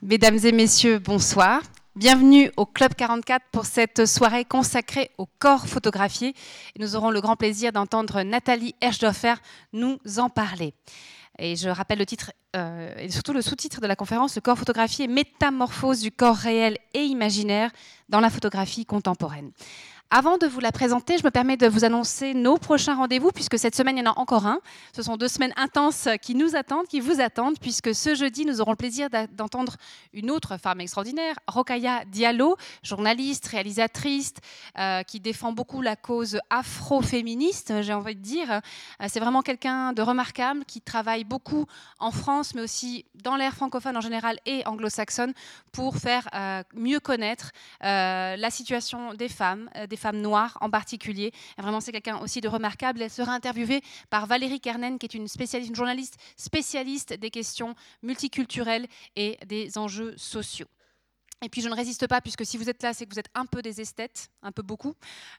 Mesdames et messieurs, bonsoir. Bienvenue au Club 44 pour cette soirée consacrée au corps photographié. Nous aurons le grand plaisir d'entendre Nathalie Herschdorfer nous en parler. Et je rappelle le titre euh, et surtout le sous-titre de la conférence, le corps photographié, métamorphose du corps réel et imaginaire dans la photographie contemporaine. Avant de vous la présenter, je me permets de vous annoncer nos prochains rendez-vous, puisque cette semaine, il y en a encore un. Ce sont deux semaines intenses qui nous attendent, qui vous attendent, puisque ce jeudi, nous aurons le plaisir d'entendre une autre femme extraordinaire, Rokaya Diallo, journaliste, réalisatrice, euh, qui défend beaucoup la cause afro-féministe, j'ai envie de dire. Euh, c'est vraiment quelqu'un de remarquable, qui travaille beaucoup en France, mais aussi dans l'ère francophone en général et anglo-saxonne, pour faire euh, mieux connaître la situation des femmes, des femmes noires en particulier. vraiment, c'est quelqu'un aussi de remarquable. Elle sera interviewée par Valérie Kernen, qui est une, spécialiste, une journaliste spécialiste des questions multiculturelles et des enjeux sociaux. Et puis je ne résiste pas, puisque si vous êtes là, c'est que vous êtes un peu des esthètes, un peu beaucoup,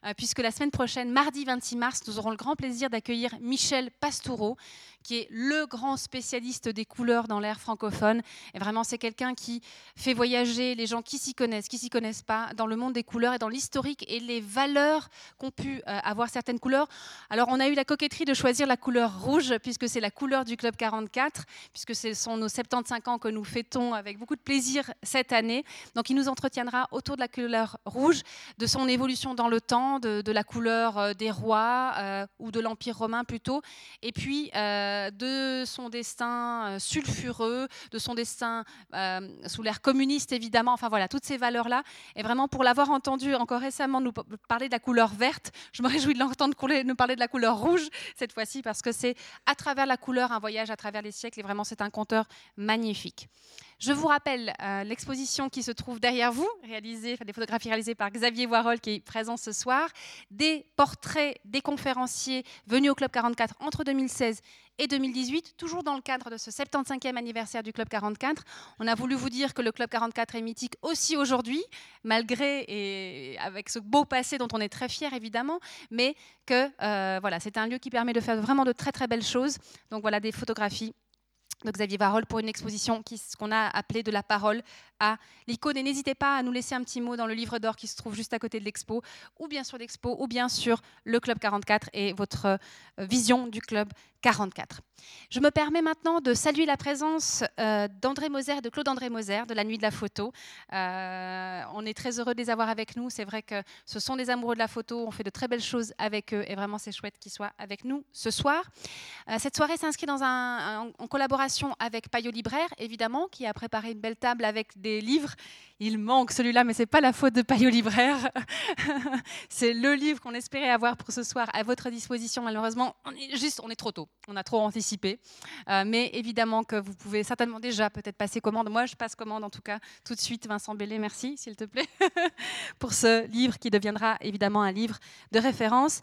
euh, puisque la semaine prochaine, mardi 26 mars, nous aurons le grand plaisir d'accueillir Michel Pastoureau, qui est le grand spécialiste des couleurs dans l'ère francophone. Et vraiment, c'est quelqu'un qui fait voyager les gens qui s'y connaissent, qui s'y connaissent pas, dans le monde des couleurs et dans l'historique et les valeurs qu'ont pu euh, avoir certaines couleurs. Alors, on a eu la coquetterie de choisir la couleur rouge, puisque c'est la couleur du Club 44, puisque ce sont nos 75 ans que nous fêtons avec beaucoup de plaisir cette année. Donc, il nous entretiendra autour de la couleur rouge, de son évolution dans le temps, de, la couleur euh, des rois euh, ou de l'Empire romain plutôt, et puis euh, de son destin sulfureux, de son destin sous l'ère communiste évidemment, enfin voilà, toutes ces valeurs-là. Et vraiment pour l'avoir entendu encore récemment nous parler de la couleur verte, je me réjouis de l'entendre nous parler de la couleur rouge cette fois-ci parce que c'est à travers la couleur un voyage à travers les siècles et vraiment c'est un conteur magnifique. Je vous rappelle euh, l'exposition qui se trouve derrière vous, réalisée, des photographies réalisées par Xavier Voirol qui est présent ce soir, des portraits des conférenciers venus au Club 44 entre 2016 et 2018, toujours dans le cadre de ce 75e anniversaire du Club 44. On a voulu vous dire que le Club 44 est mythique aussi aujourd'hui, malgré et avec ce beau passé dont on est très fier évidemment, mais que euh, voilà, c'est un lieu qui permet de faire vraiment de très très belles choses. Donc voilà des photographies de Xavier Varol pour une exposition qu'on a appelée De la parole à l'icône. Et n'hésitez pas à nous laisser un petit mot dans le livre d'or qui se trouve juste à côté de l'expo, ou bien sur l'expo, ou bien sur le Club 44 et votre euh, vision du Club 44. Je me permets maintenant de saluer la présence euh, d'André Moser de Claude-André Moser de la Nuit de la Photo. Euh, on est très heureux de les avoir avec nous. C'est vrai que ce sont des amoureux de la photo. On fait de très belles choses avec eux et vraiment c'est chouette qu'ils soient avec nous ce soir. cette soirée s'inscrit dans un, en collaboration avec Payot Libraire, évidemment, qui a préparé une belle table avec des livres. Il manque celui-là, mais ce n'est pas la faute de Payot Libraire. c'est le livre qu'on espérait avoir pour ce soir à votre disposition. Malheureusement, on est juste, on est trop tôt. On a trop anticipé. Euh, mais évidemment que vous pouvez certainement déjà peut-être passer commande. Moi, je passe commande en tout cas tout de suite. Vincent Bellet, merci, s'il te plaît, pour ce livre qui deviendra évidemment un livre de référence.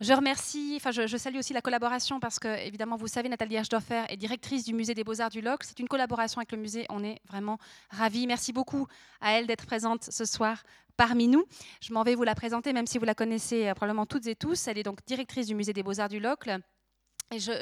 Je remercie, enfin je, salue aussi la collaboration parce que, évidemment, vous savez, Nathalie Herschdorfer est directrice du musée des Beaux-Arts du Locle. C'est une collaboration avec le musée, on est vraiment ravis. Merci beaucoup à elle d'être présente ce soir parmi nous. Je m'en vais vous la présenter, même si vous la connaissez euh, probablement toutes et tous. Elle est donc directrice du musée des Beaux-Arts du Locle. Et je,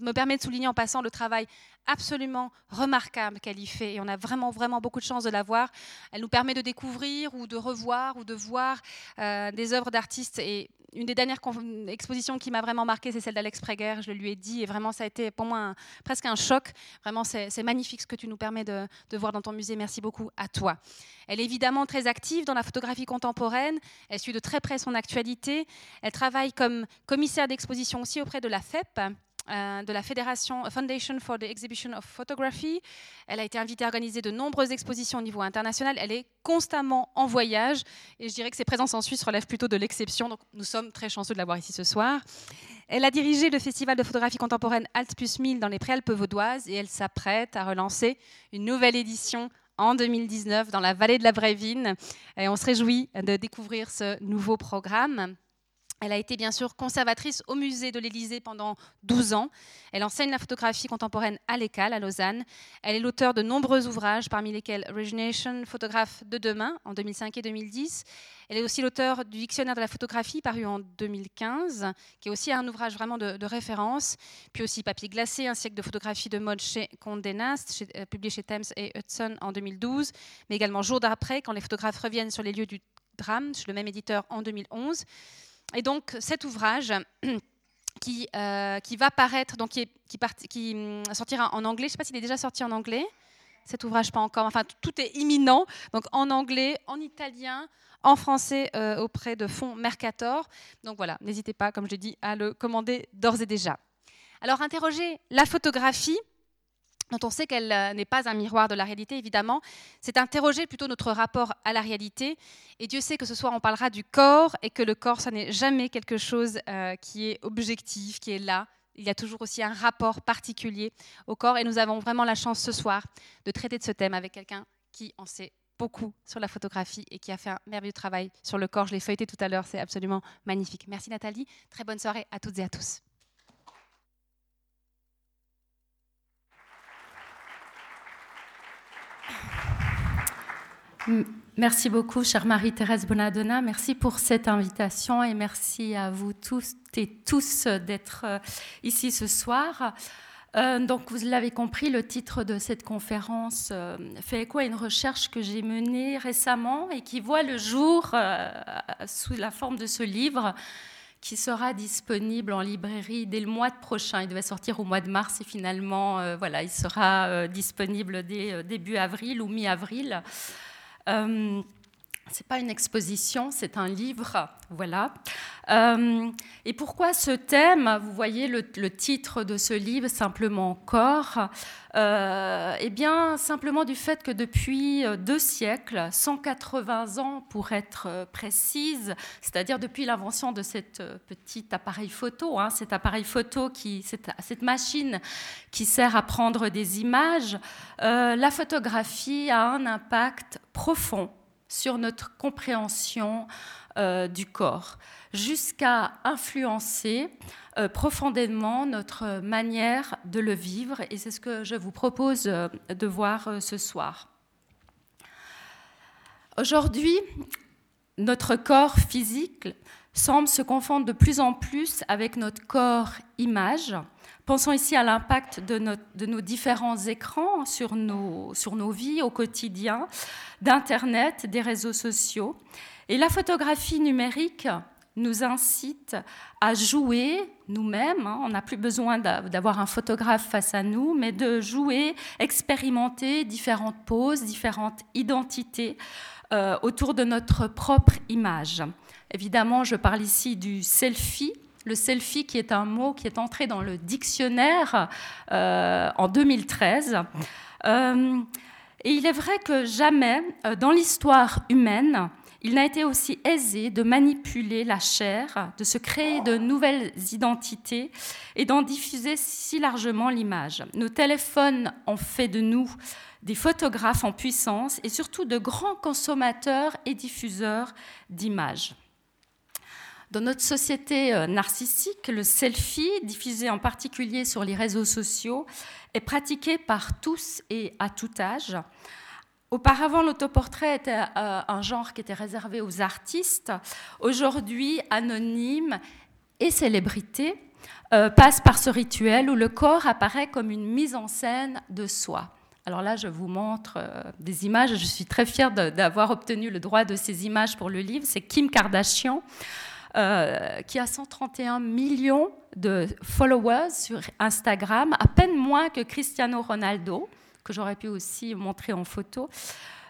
me permets de souligner en passant le travail absolument remarquable qu'elle y fait. Et on a vraiment, vraiment beaucoup de chance de la voir. Elle nous permet de découvrir ou de revoir ou de voir euh, des œuvres d'artistes. Et une des dernières expositions qui m'a vraiment marqué, c'est celle d'Alex Preger. Je le lui ai dit. Et vraiment, ça a été pour moi presque un choc. Vraiment, c'est magnifique ce que tu nous permets de voir dans ton musée. Merci beaucoup à toi. Elle est évidemment très active dans la photographie contemporaine. Elle suit de très près son actualité. Elle travaille comme commissaire d'exposition aussi auprès de la FEP euh, de la Fédération Foundation for the Exhibition of Photography. Elle a été invitée à organiser de nombreuses expositions au niveau international. Elle est constamment en voyage et je dirais que ses présences en Suisse relèvent plutôt de l'exception. Donc nous sommes très chanceux de l'avoir ici ce soir. Elle a dirigé le festival de photographie contemporaine Alt plus 1000 dans les Préalpes vaudoises et elle s'apprête à relancer une nouvelle édition en 2019 dans la vallée de la Brévine. Et on se réjouit de découvrir ce nouveau programme. Elle a été bien sûr conservatrice au musée de l'Élysée pendant 12 ans. Elle enseigne la photographie contemporaine à l'ECAL, à Lausanne. Elle est l'auteur de nombreux ouvrages, parmi lesquels Origination, photographe de demain, en 2005 et 2010. Elle est aussi l'auteur du Dictionnaire de la photographie, paru en 2015, qui est aussi un ouvrage vraiment de, référence. Puis aussi Papier glacé, un siècle de photographie de mode chez Condé Nast, euh, publié chez Thames et Hudson en 2012. Mais également Jour d'après, quand les photographes reviennent sur les lieux du drame, chez le même éditeur en 2011. Et donc cet ouvrage qui, euh, qui va paraître, donc qui, hum, sortira en anglais, je ne sais pas s'il est déjà sorti en anglais, cet ouvrage pas encore, enfin tout est imminent, donc en anglais, en italien, en français euh, auprès de Fonds Mercator. Donc voilà, n'hésitez pas, comme je l'ai dit, à le commander d'ores et déjà. Alors interroger la photographie, dont on sait qu'elle euh, n'est pas un miroir de la réalité, évidemment, c'est interroger plutôt notre rapport à la réalité. Et Dieu sait que ce soir, on parlera du corps et que le corps, ce n'est jamais quelque chose euh, qui est objectif, qui est là. Il y a toujours aussi un rapport particulier au corps. Et nous avons vraiment la chance ce soir de traiter de ce thème avec quelqu'un qui en sait beaucoup sur la photographie et qui a fait un merveilleux travail sur le corps. Je l'ai feuilleté tout à l'heure, c'est absolument magnifique. Merci Nathalie. Très bonne soirée à toutes et à tous. Merci beaucoup, chère Marie-Thérèse Bonadonna. Merci pour cette invitation et merci à vous tous et tous d'être euh, ici ce soir. Euh, donc, vous l'avez compris, le titre de cette conférence euh, fait écho à une recherche que j'ai menée récemment et qui voit le jour sous la forme de ce livre qui sera disponible en librairie dès le mois prochain. Il devait sortir au mois de mars et finalement, voilà, il sera disponible dès début avril ou mi-avril. Euh, c'est pas une exposition, c'est un livre, voilà. Euh, et pourquoi ce thème? Vous voyez le, titre de ce livre, simplement corps. Euh, eh bien, simplement du fait que depuis deux siècles, 180 ans pour être précise, c'est-à-dire depuis l'invention de cet petit appareil photo, hein, cet appareil photo qui, cette, cette, machine qui sert à prendre des images, la photographie a un impact profond sur notre compréhension euh, du corps, jusqu'à influencer euh, profondément notre manière de le vivre. Et c'est ce que je vous propose euh, de voir ce soir. Aujourd'hui, notre corps physique semble se confondre de plus en plus avec notre corps image. Pensons ici à l'impact de, nos différents écrans sur nos, sur nos vies au quotidien, d'Internet, des réseaux sociaux. Et la photographie numérique nous incite à jouer nous-mêmes. Hein. On n'a plus besoin d'avoir un photographe face à nous, mais de jouer, expérimenter différentes poses, différentes identités euh, autour de notre propre image. Évidemment, je parle ici du selfie. Le selfie qui est un mot qui est entré dans le dictionnaire euh, en 2013. Euh, et il est vrai que jamais, euh, dans l'histoire humaine, il n'a été aussi aisé de manipuler la chair, de se créer de nouvelles identités et d'en diffuser si largement l'image. Nos téléphones ont fait de nous des photographes en puissance et surtout de grands consommateurs et diffuseurs d'images. Dans notre société euh, narcissique, le selfie, diffusé en particulier sur les réseaux sociaux, est pratiqué par tous et à tout âge. Auparavant, l'autoportrait était euh, un genre qui était réservé aux artistes. Aujourd'hui, anonymes et célébrités euh, passent par ce rituel où le corps apparaît comme une mise en scène de soi. Alors là, je vous montre des images. Je suis très fière d'avoir obtenu le droit de ces images pour le livre. C'est Kim Kardashian euh, qui a 131 millions de followers sur Instagram, à peine moins que Cristiano Ronaldo, que j'aurais pu aussi montrer en photo.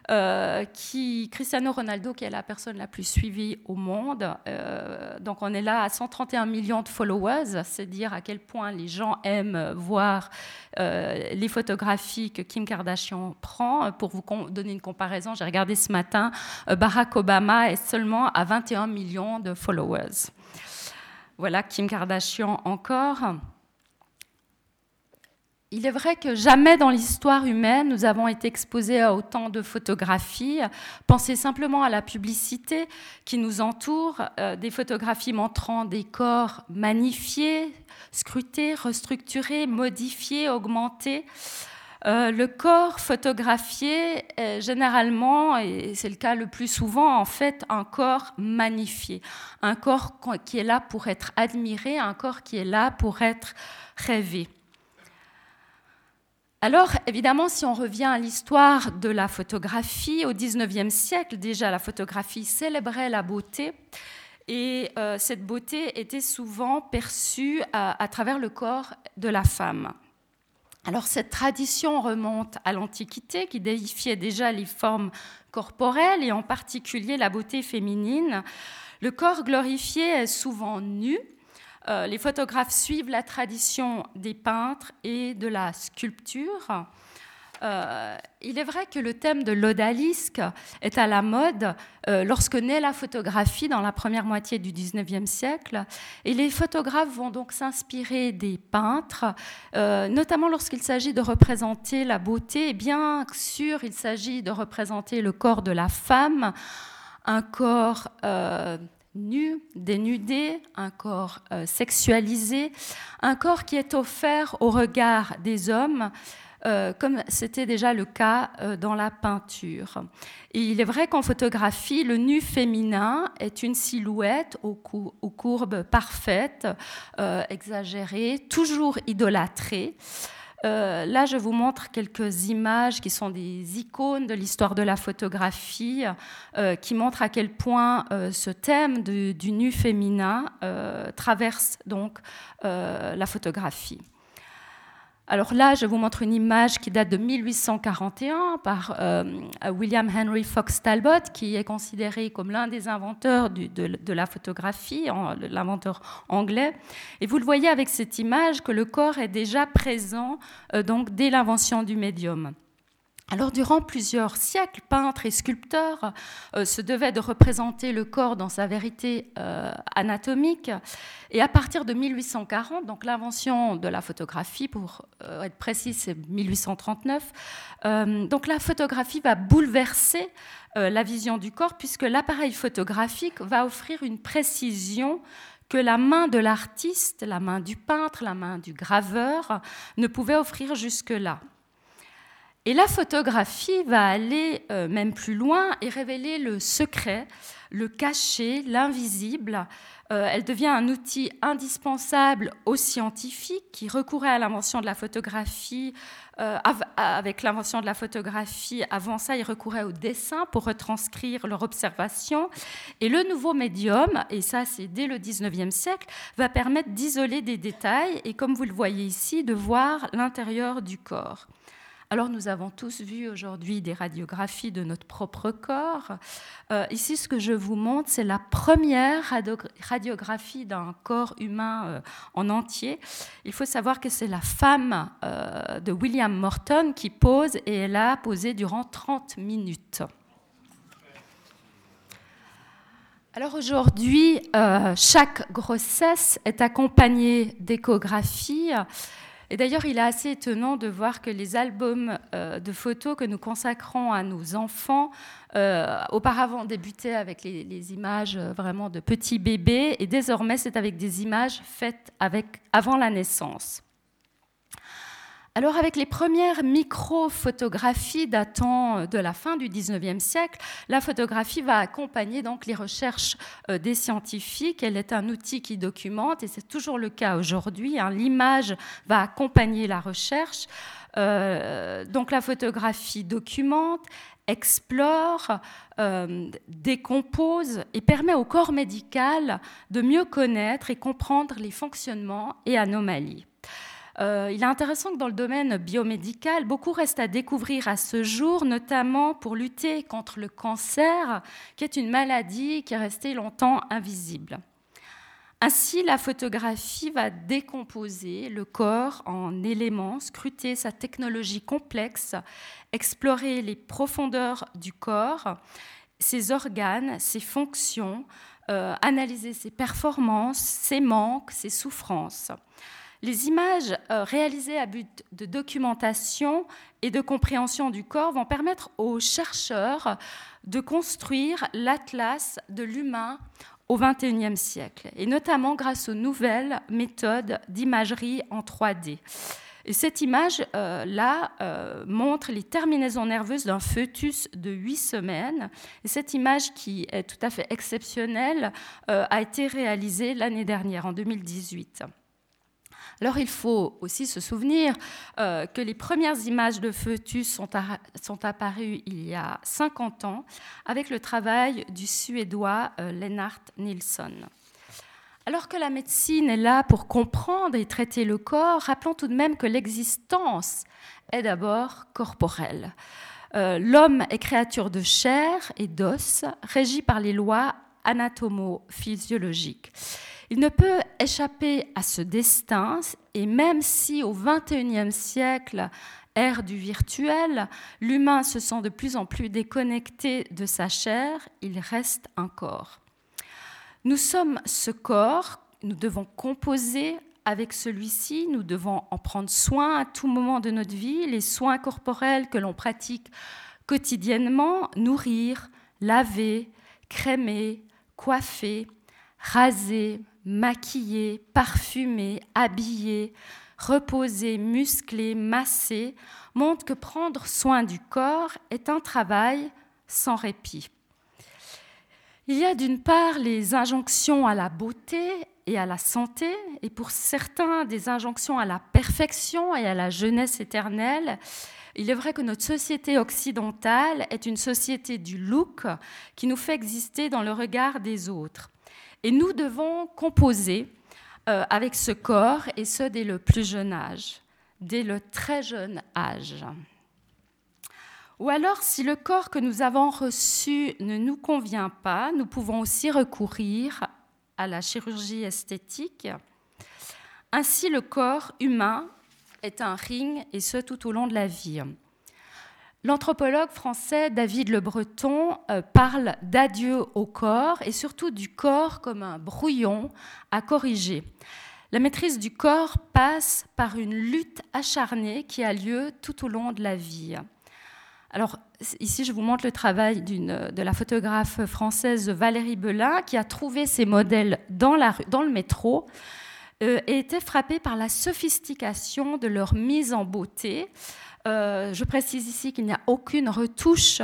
Euh, qui, Cristiano Ronaldo, qui est la personne la plus suivie au monde. Euh, donc on est là à 131 millions de followers, c'est dire à quel point les gens aiment voir euh, les photographies que Kim Kardashian prend. Pour vous donner une comparaison, j'ai regardé ce matin, Barack Obama est seulement à 21 millions de followers. Voilà, Kim Kardashian encore. Il est vrai que jamais dans l'histoire humaine nous avons été exposés à autant de photographies. Pensez simplement à la publicité qui nous entoure, euh, des photographies montrant des corps magnifiés, scrutés, restructurés, modifiés, augmentés. Euh, le corps photographié est généralement, et c'est le cas le plus souvent, en fait, un corps magnifié, un corps qui est là pour être admiré, un corps qui est là pour être rêvé. Alors, évidemment, si on revient à l'histoire de la photographie, au XIXe siècle, déjà, la photographie célébrait la beauté. Et euh, cette beauté était souvent perçue à, travers le corps de la femme. Alors cette tradition remonte à l'Antiquité qui déifiait déjà les formes corporelles et en particulier la beauté féminine. Le corps glorifié est souvent nu, euh, les photographes suivent la tradition des peintres et de la sculpture. Euh, il est vrai que le thème de l'odalisque est à la mode euh, lorsque naît la photographie dans la première moitié du XIXe siècle. Et les photographes vont donc s'inspirer des peintres, notamment lorsqu'il s'agit de représenter la beauté. Bien sûr, il s'agit de représenter le corps de la femme, un corps nu, dénudé, un corps euh, sexualisé, un corps qui est offert au regard des hommes, euh, comme c'était déjà le cas euh, dans la peinture. Il est vrai qu'en photographie, le nu féminin est une silhouette aux, courbes parfaites, exagérées, toujours idolâtrée. Euh, là, je vous montre quelques images qui sont des icônes de l'histoire de la photographie, euh, qui montrent à quel point euh, ce thème du nu féminin traverse donc la photographie. Alors là, je vous montre une image qui date de 1841 par euh, William Henry Fox Talbot, qui est considéré comme l'un des inventeurs de, la photographie, l'inventeur anglais. Et vous le voyez avec cette image que le corps est déjà présent euh, donc dès l'invention du médium. Alors, durant plusieurs siècles, peintres et sculpteurs euh, se devaient de représenter le corps dans sa vérité euh, anatomique. Et à partir de 1840, donc l'invention de la photographie, pour euh, être précis, c'est 1839, donc la photographie va bouleverser la vision du corps puisque l'appareil photographique va offrir une précision que la main de l'artiste, la main du peintre, la main du graveur ne pouvait offrir jusque-là. Et la photographie va aller euh, même plus loin et révéler le secret, le caché, l'invisible. Euh, elle devient un outil indispensable aux scientifiques qui recouraient à l'invention de la photographie. Euh, avec l'invention de la photographie, avant ça, ils recouraient au dessin pour retranscrire leur observation. Et le nouveau médium, et ça c'est dès le 19e siècle, va permettre d'isoler des détails et, comme vous le voyez ici, de voir l'intérieur du corps. Alors nous avons tous vu aujourd'hui des radiographies de notre propre corps. Euh, ici, ce que je vous montre, c'est la première radiographie d'un corps humain euh, en entier. Il faut savoir que c'est la femme euh, de William Morton qui pose et elle a posé durant 30 minutes. Alors aujourd'hui, chaque grossesse est accompagnée d'échographies et d'ailleurs, il est assez étonnant de voir que les albums euh, de photos que nous consacrons à nos enfants, euh, auparavant débutaient avec les, images euh, vraiment de petits bébés, et désormais c'est avec des images faites avant la naissance. Alors avec les premières micro-photographies datant euh, de la fin du 19e siècle, la photographie va accompagner donc les recherches euh, des scientifiques. Elle est un outil qui documente et c'est toujours le cas aujourd'hui. Hein. L'image va accompagner la recherche. Euh, donc la photographie documente, explore, décompose et permet au corps médical de mieux connaître et comprendre les fonctionnements et anomalies. Euh, il est intéressant que dans le domaine biomédical, beaucoup reste à découvrir à ce jour, notamment pour lutter contre le cancer, qui est une maladie qui est restée longtemps invisible. Ainsi, la photographie va décomposer le corps en éléments, scruter sa technologie complexe, explorer les profondeurs du corps, ses organes, ses fonctions, euh, analyser ses performances, ses manques, ses souffrances. Les images euh, réalisées à but de documentation et de compréhension du corps vont permettre aux chercheurs de construire l'atlas de l'humain au XXIe siècle, et notamment grâce aux nouvelles méthodes d'imagerie en 3D. Et cette image-là euh, euh, montre les terminaisons nerveuses d'un fœtus de 8 semaines. Et cette image, qui est tout à fait exceptionnelle, a été réalisée l'année dernière, en 2018. Alors il faut aussi se souvenir euh, que les premières images de fœtus sont, apparues il y a 50 ans avec le travail du Suédois euh, Lennart Nilsson. Alors que la médecine est là pour comprendre et traiter le corps, rappelons tout de même que l'existence est d'abord corporelle. Euh, l'homme est créature de chair et d'os, régi par les lois anatomo-physiologiques. Il ne peut échapper à ce destin, et même si au XXIe siècle, ère du virtuel, l'humain se sent de plus en plus déconnecté de sa chair, il reste un corps. Nous sommes ce corps, nous devons composer avec celui-ci, nous devons en prendre soin à tout moment de notre vie, les soins corporels que l'on pratique quotidiennement, nourrir, laver, crémer, coiffer, raser, maquillé, parfumé, habillé, reposé, musclé, massé, montre que prendre soin du corps est un travail sans répit. Il y a d'une part les injonctions à la beauté et à la santé, et pour certains des injonctions à la perfection et à la jeunesse éternelle. Il est vrai que notre société occidentale est une société du look qui nous fait exister dans le regard des autres. Et nous devons composer euh, avec ce corps, et ce dès le plus jeune âge, dès le très jeune âge. Ou alors, si le corps que nous avons reçu ne nous convient pas, nous pouvons aussi recourir à la chirurgie esthétique. Ainsi, le corps humain est un ring, et ce tout au long de la vie. L'anthropologue français David Le Breton euh, parle d'adieu au corps et surtout du corps comme un brouillon à corriger. La maîtrise du corps passe par une lutte acharnée qui a lieu tout au long de la vie. Alors, ici, je vous montre le travail de la photographe française Valérie Belin, qui a trouvé ces modèles dans le métro euh, et était frappée par la sophistication de leur mise en beauté. Euh, je précise ici qu'il n'y a aucune retouche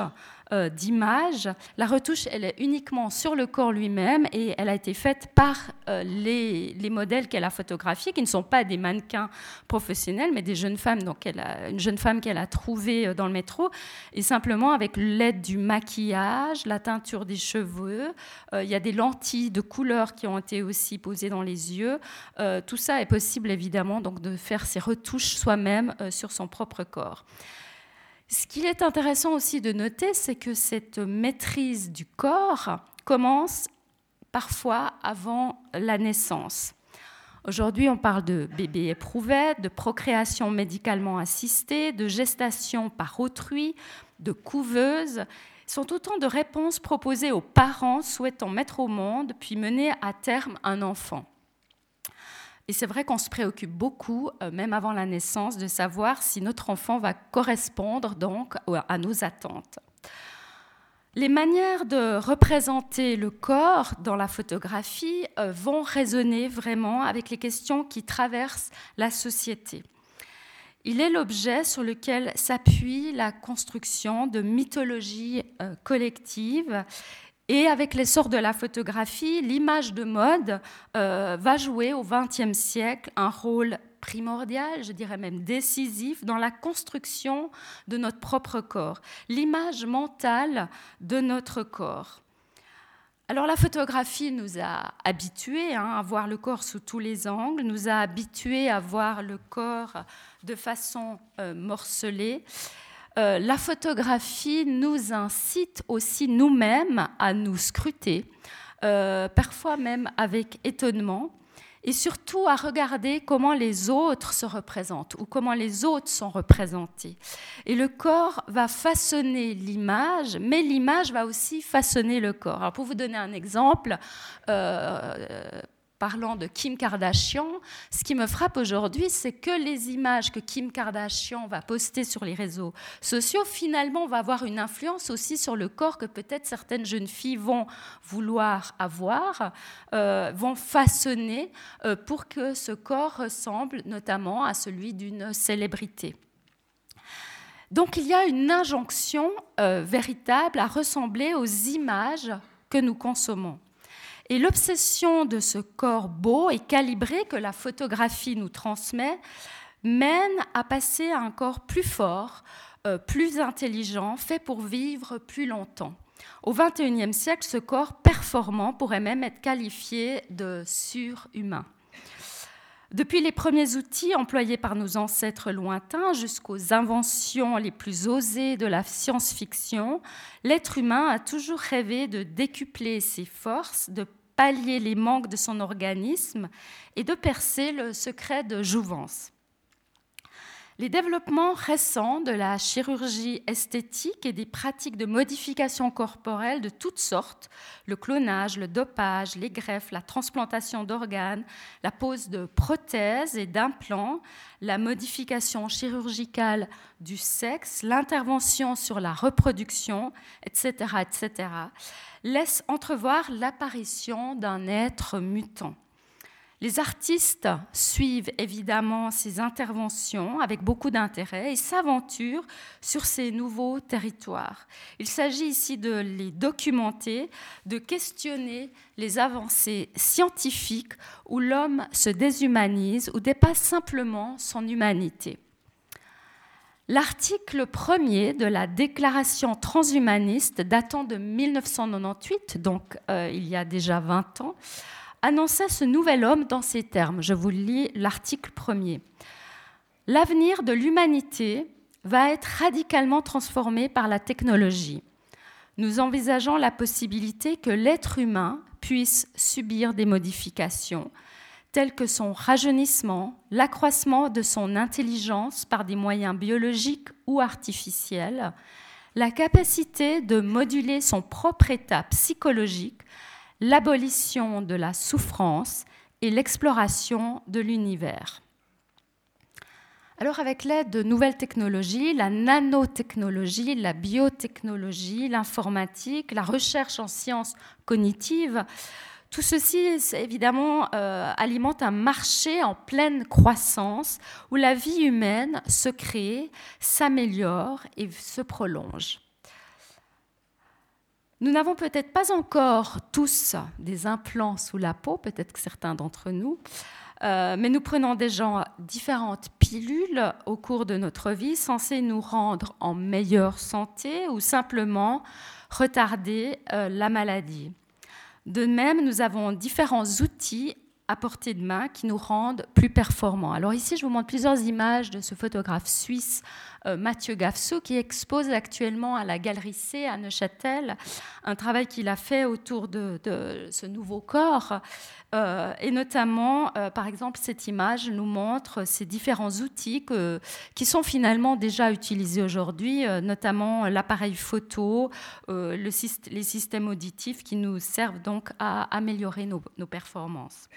euh, d'image. La retouche, elle est uniquement sur le corps lui-même et elle a été faite par euh, les, modèles qu'elle a photographiés, qui ne sont pas des mannequins professionnels, mais des jeunes femmes. Donc, une jeune femme qu'elle a trouvée dans le métro, et simplement avec l'aide du maquillage, la teinture des cheveux, il y a des lentilles de couleur qui ont été aussi posées dans les yeux. tout ça est possible évidemment donc de faire ces retouches soi-même sur son propre corps. Ce qu'il est intéressant aussi de noter, c'est que cette maîtrise du corps commence parfois avant la naissance. Aujourd'hui, on parle de bébé éprouvette, de procréation médicalement assistée, de gestation par autrui, de couveuse. Ce sont autant de réponses proposées aux parents souhaitant mettre au monde puis mener à terme un enfant. Et c'est vrai qu'on se préoccupe beaucoup, euh, même avant la naissance, de savoir si notre enfant va correspondre donc à nos attentes. Les manières de représenter le corps dans la photographie euh, vont résonner vraiment avec les questions qui traversent la société. Il est l'objet sur lequel s'appuie la construction de mythologies euh, collectives et avec l'essor de la photographie, l'image de mode euh, va jouer au XXe siècle un rôle primordial, je dirais même décisif, dans la construction de notre propre corps, l'image mentale de notre corps. Alors la photographie nous a habitués hein, à voir le corps sous tous les angles, nous a habitués à voir le corps de façon euh, morcelée. Euh, la photographie nous incite aussi nous-mêmes à nous scruter, euh, parfois même avec étonnement, et surtout à regarder comment les autres se représentent ou comment les autres sont représentés. Et le corps va façonner l'image, mais l'image va aussi façonner le corps. Alors pour vous donner un exemple, euh, parlant de Kim Kardashian, ce qui me frappe aujourd'hui, c'est que les images que Kim Kardashian va poster sur les réseaux sociaux, finalement, vont avoir une influence aussi sur le corps que peut-être certaines jeunes filles vont vouloir avoir, euh, vont façonner euh, pour que ce corps ressemble notamment à celui d'une célébrité. Donc il y a une injonction euh, véritable à ressembler aux images que nous consommons. Et l'obsession de ce corps beau et calibré que la photographie nous transmet mène à passer à un corps plus fort, euh, plus intelligent, fait pour vivre plus longtemps. Au XXIe siècle, ce corps performant pourrait même être qualifié de surhumain. Depuis les premiers outils employés par nos ancêtres lointains jusqu'aux inventions les plus osées de la science-fiction, l'être humain a toujours rêvé de décupler ses forces, de pallier les manques de son organisme et de percer le secret de jouvence. Les développements récents de la chirurgie esthétique et des pratiques de modification corporelle de toutes sortes, le clonage, le dopage, les greffes, la transplantation d'organes, la pose de prothèses et d'implants, la modification chirurgicale du sexe, l'intervention sur la reproduction, etc., etc., laissent entrevoir l'apparition d'un être mutant. Les artistes suivent évidemment ces interventions avec beaucoup d'intérêt et s'aventurent sur ces nouveaux territoires. Il s'agit ici de les documenter, de questionner les avancées scientifiques où l'homme se déshumanise ou dépasse simplement son humanité. L'article premier de la déclaration transhumaniste datant de 1998, donc euh, il y a déjà 20 ans, annonçait ce nouvel homme dans ces termes. Je vous lis l'article premier. L'avenir de l'humanité va être radicalement transformé par la technologie. Nous envisageons la possibilité que l'être humain puisse subir des modifications telles que son rajeunissement, l'accroissement de son intelligence par des moyens biologiques ou artificiels, la capacité de moduler son propre état psychologique l'abolition de la souffrance et l'exploration de l'univers. Alors avec l'aide de nouvelles technologies, la nanotechnologie, la biotechnologie, l'informatique, la recherche en sciences cognitives, tout ceci évidemment euh, alimente un marché en pleine croissance où la vie humaine se crée, s'améliore et se prolonge. Nous n'avons peut-être pas encore tous des implants sous la peau, peut-être que certains d'entre nous, euh, mais nous prenons déjà différentes pilules au cours de notre vie censées nous rendre en meilleure santé ou simplement retarder euh, la maladie. De même, nous avons différents outils à portée de main qui nous rendent plus performants. Alors ici, je vous montre plusieurs images de ce photographe suisse Mathieu Gafsou, qui expose actuellement à la Galerie C à Neuchâtel un travail qu'il a fait autour de, ce nouveau corps. Euh, et notamment, euh, par exemple, cette image nous montre ces différents outils qui sont finalement déjà utilisés aujourd'hui, notamment l'appareil photo, les systèmes auditifs qui nous servent donc à améliorer nos performances.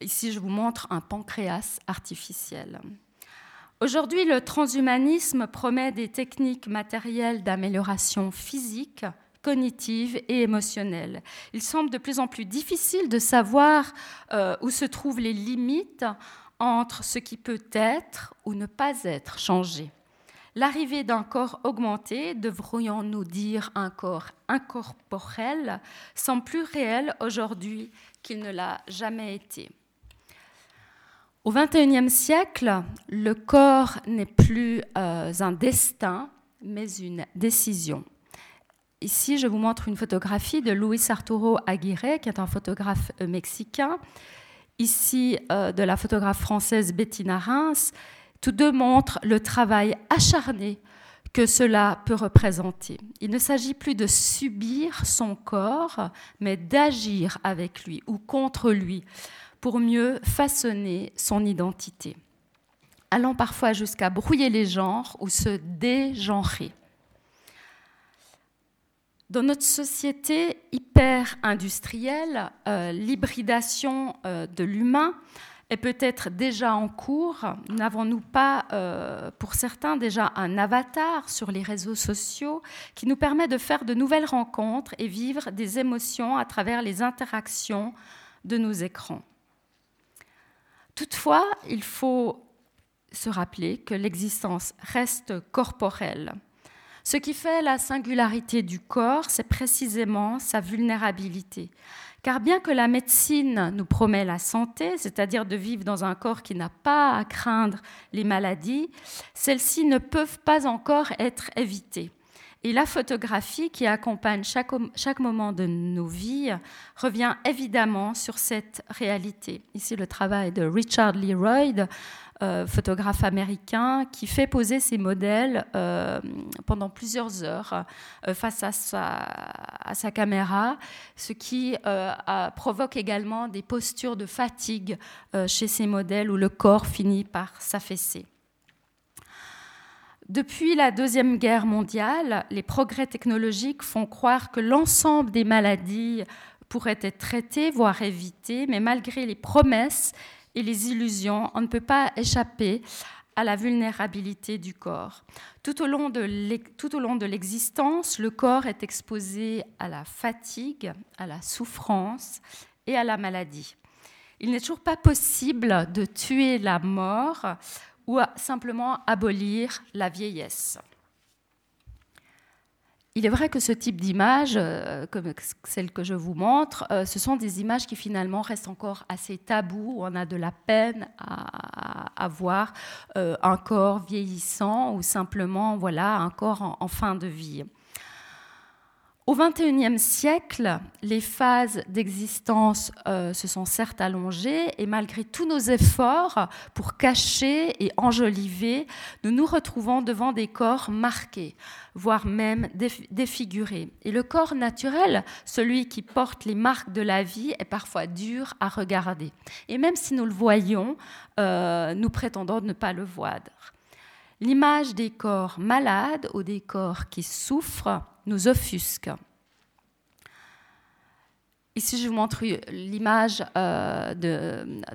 Ici, je vous montre un pancréas artificiel. Aujourd'hui, le transhumanisme promet des techniques matérielles d'amélioration physique, cognitive et émotionnelle. Il semble de plus en plus difficile de savoir euh, où se trouvent les limites entre ce qui peut être ou ne pas être changé. L'arrivée d'un corps augmenté, devrions-nous dire un corps incorporel, semble plus réel aujourd'hui qu'il ne l'a jamais été. Au XXIe siècle, le corps n'est plus euh, un destin, mais une décision. Ici, je vous montre une photographie de Luis Arturo Aguirre, qui est un photographe euh, mexicain. Ici, euh, de la photographe française Bettina Reims. Tous deux montrent le travail acharné que cela peut représenter. Il ne s'agit plus de subir son corps, mais d'agir avec lui ou contre lui pour mieux façonner son identité, allant parfois jusqu'à brouiller les genres ou se dégenrer. Dans notre société hyper industrielle, euh, l'hybridation euh, de l'humain est peut-être déjà en cours. N'avons-nous pas, euh, pour certains, déjà un avatar sur les réseaux sociaux qui nous permet de faire de nouvelles rencontres et vivre des émotions à travers les interactions de nos écrans? Toutefois, il faut se rappeler que l'existence reste corporelle ce qui fait la singularité du corps, c'est précisément sa vulnérabilité. Car bien que la médecine nous promet la santé, c'est-à-dire de vivre dans un corps qui n'a pas à craindre les maladies, celles-ci ne peuvent pas encore être évitées. Et la photographie qui accompagne chaque, chaque, moment de nos vies revient évidemment sur cette réalité. Ici, le travail de Richard Leroy, euh, photographe américain, qui fait poser ses modèles euh, pendant plusieurs heures euh, face à sa, à sa, caméra, ce qui provoque également des postures de fatigue chez ces modèles où le corps finit par s'affaisser. Depuis la Deuxième Guerre mondiale, les progrès technologiques font croire que l'ensemble des maladies pourraient être traitées, voire évitées, mais malgré les promesses et les illusions, on ne peut pas échapper à la vulnérabilité du corps. Tout au long de l'existence, le corps est exposé à la fatigue, à la souffrance et à la maladie. Il n'est toujours pas possible de tuer la mort ou simplement abolir la vieillesse. Il est vrai que ce type d'image, euh, comme celle que je vous montre, euh, ce sont des images qui finalement restent encore assez tabous. On a de la peine à, voir euh, un corps vieillissant ou simplement voilà un corps en fin de vie. Au XXIe siècle, les phases d'existence euh, se sont certes allongées et malgré tous nos efforts pour cacher et enjoliver, nous nous retrouvons devant des corps marqués, voire même défigurés. Et le corps naturel, celui qui porte les marques de la vie, est parfois dur à regarder. Et même si nous le voyons, euh, nous prétendons ne pas le voir. L'image des corps malades ou des corps qui souffrent nous offusque. Ici, je vous montre l'image euh,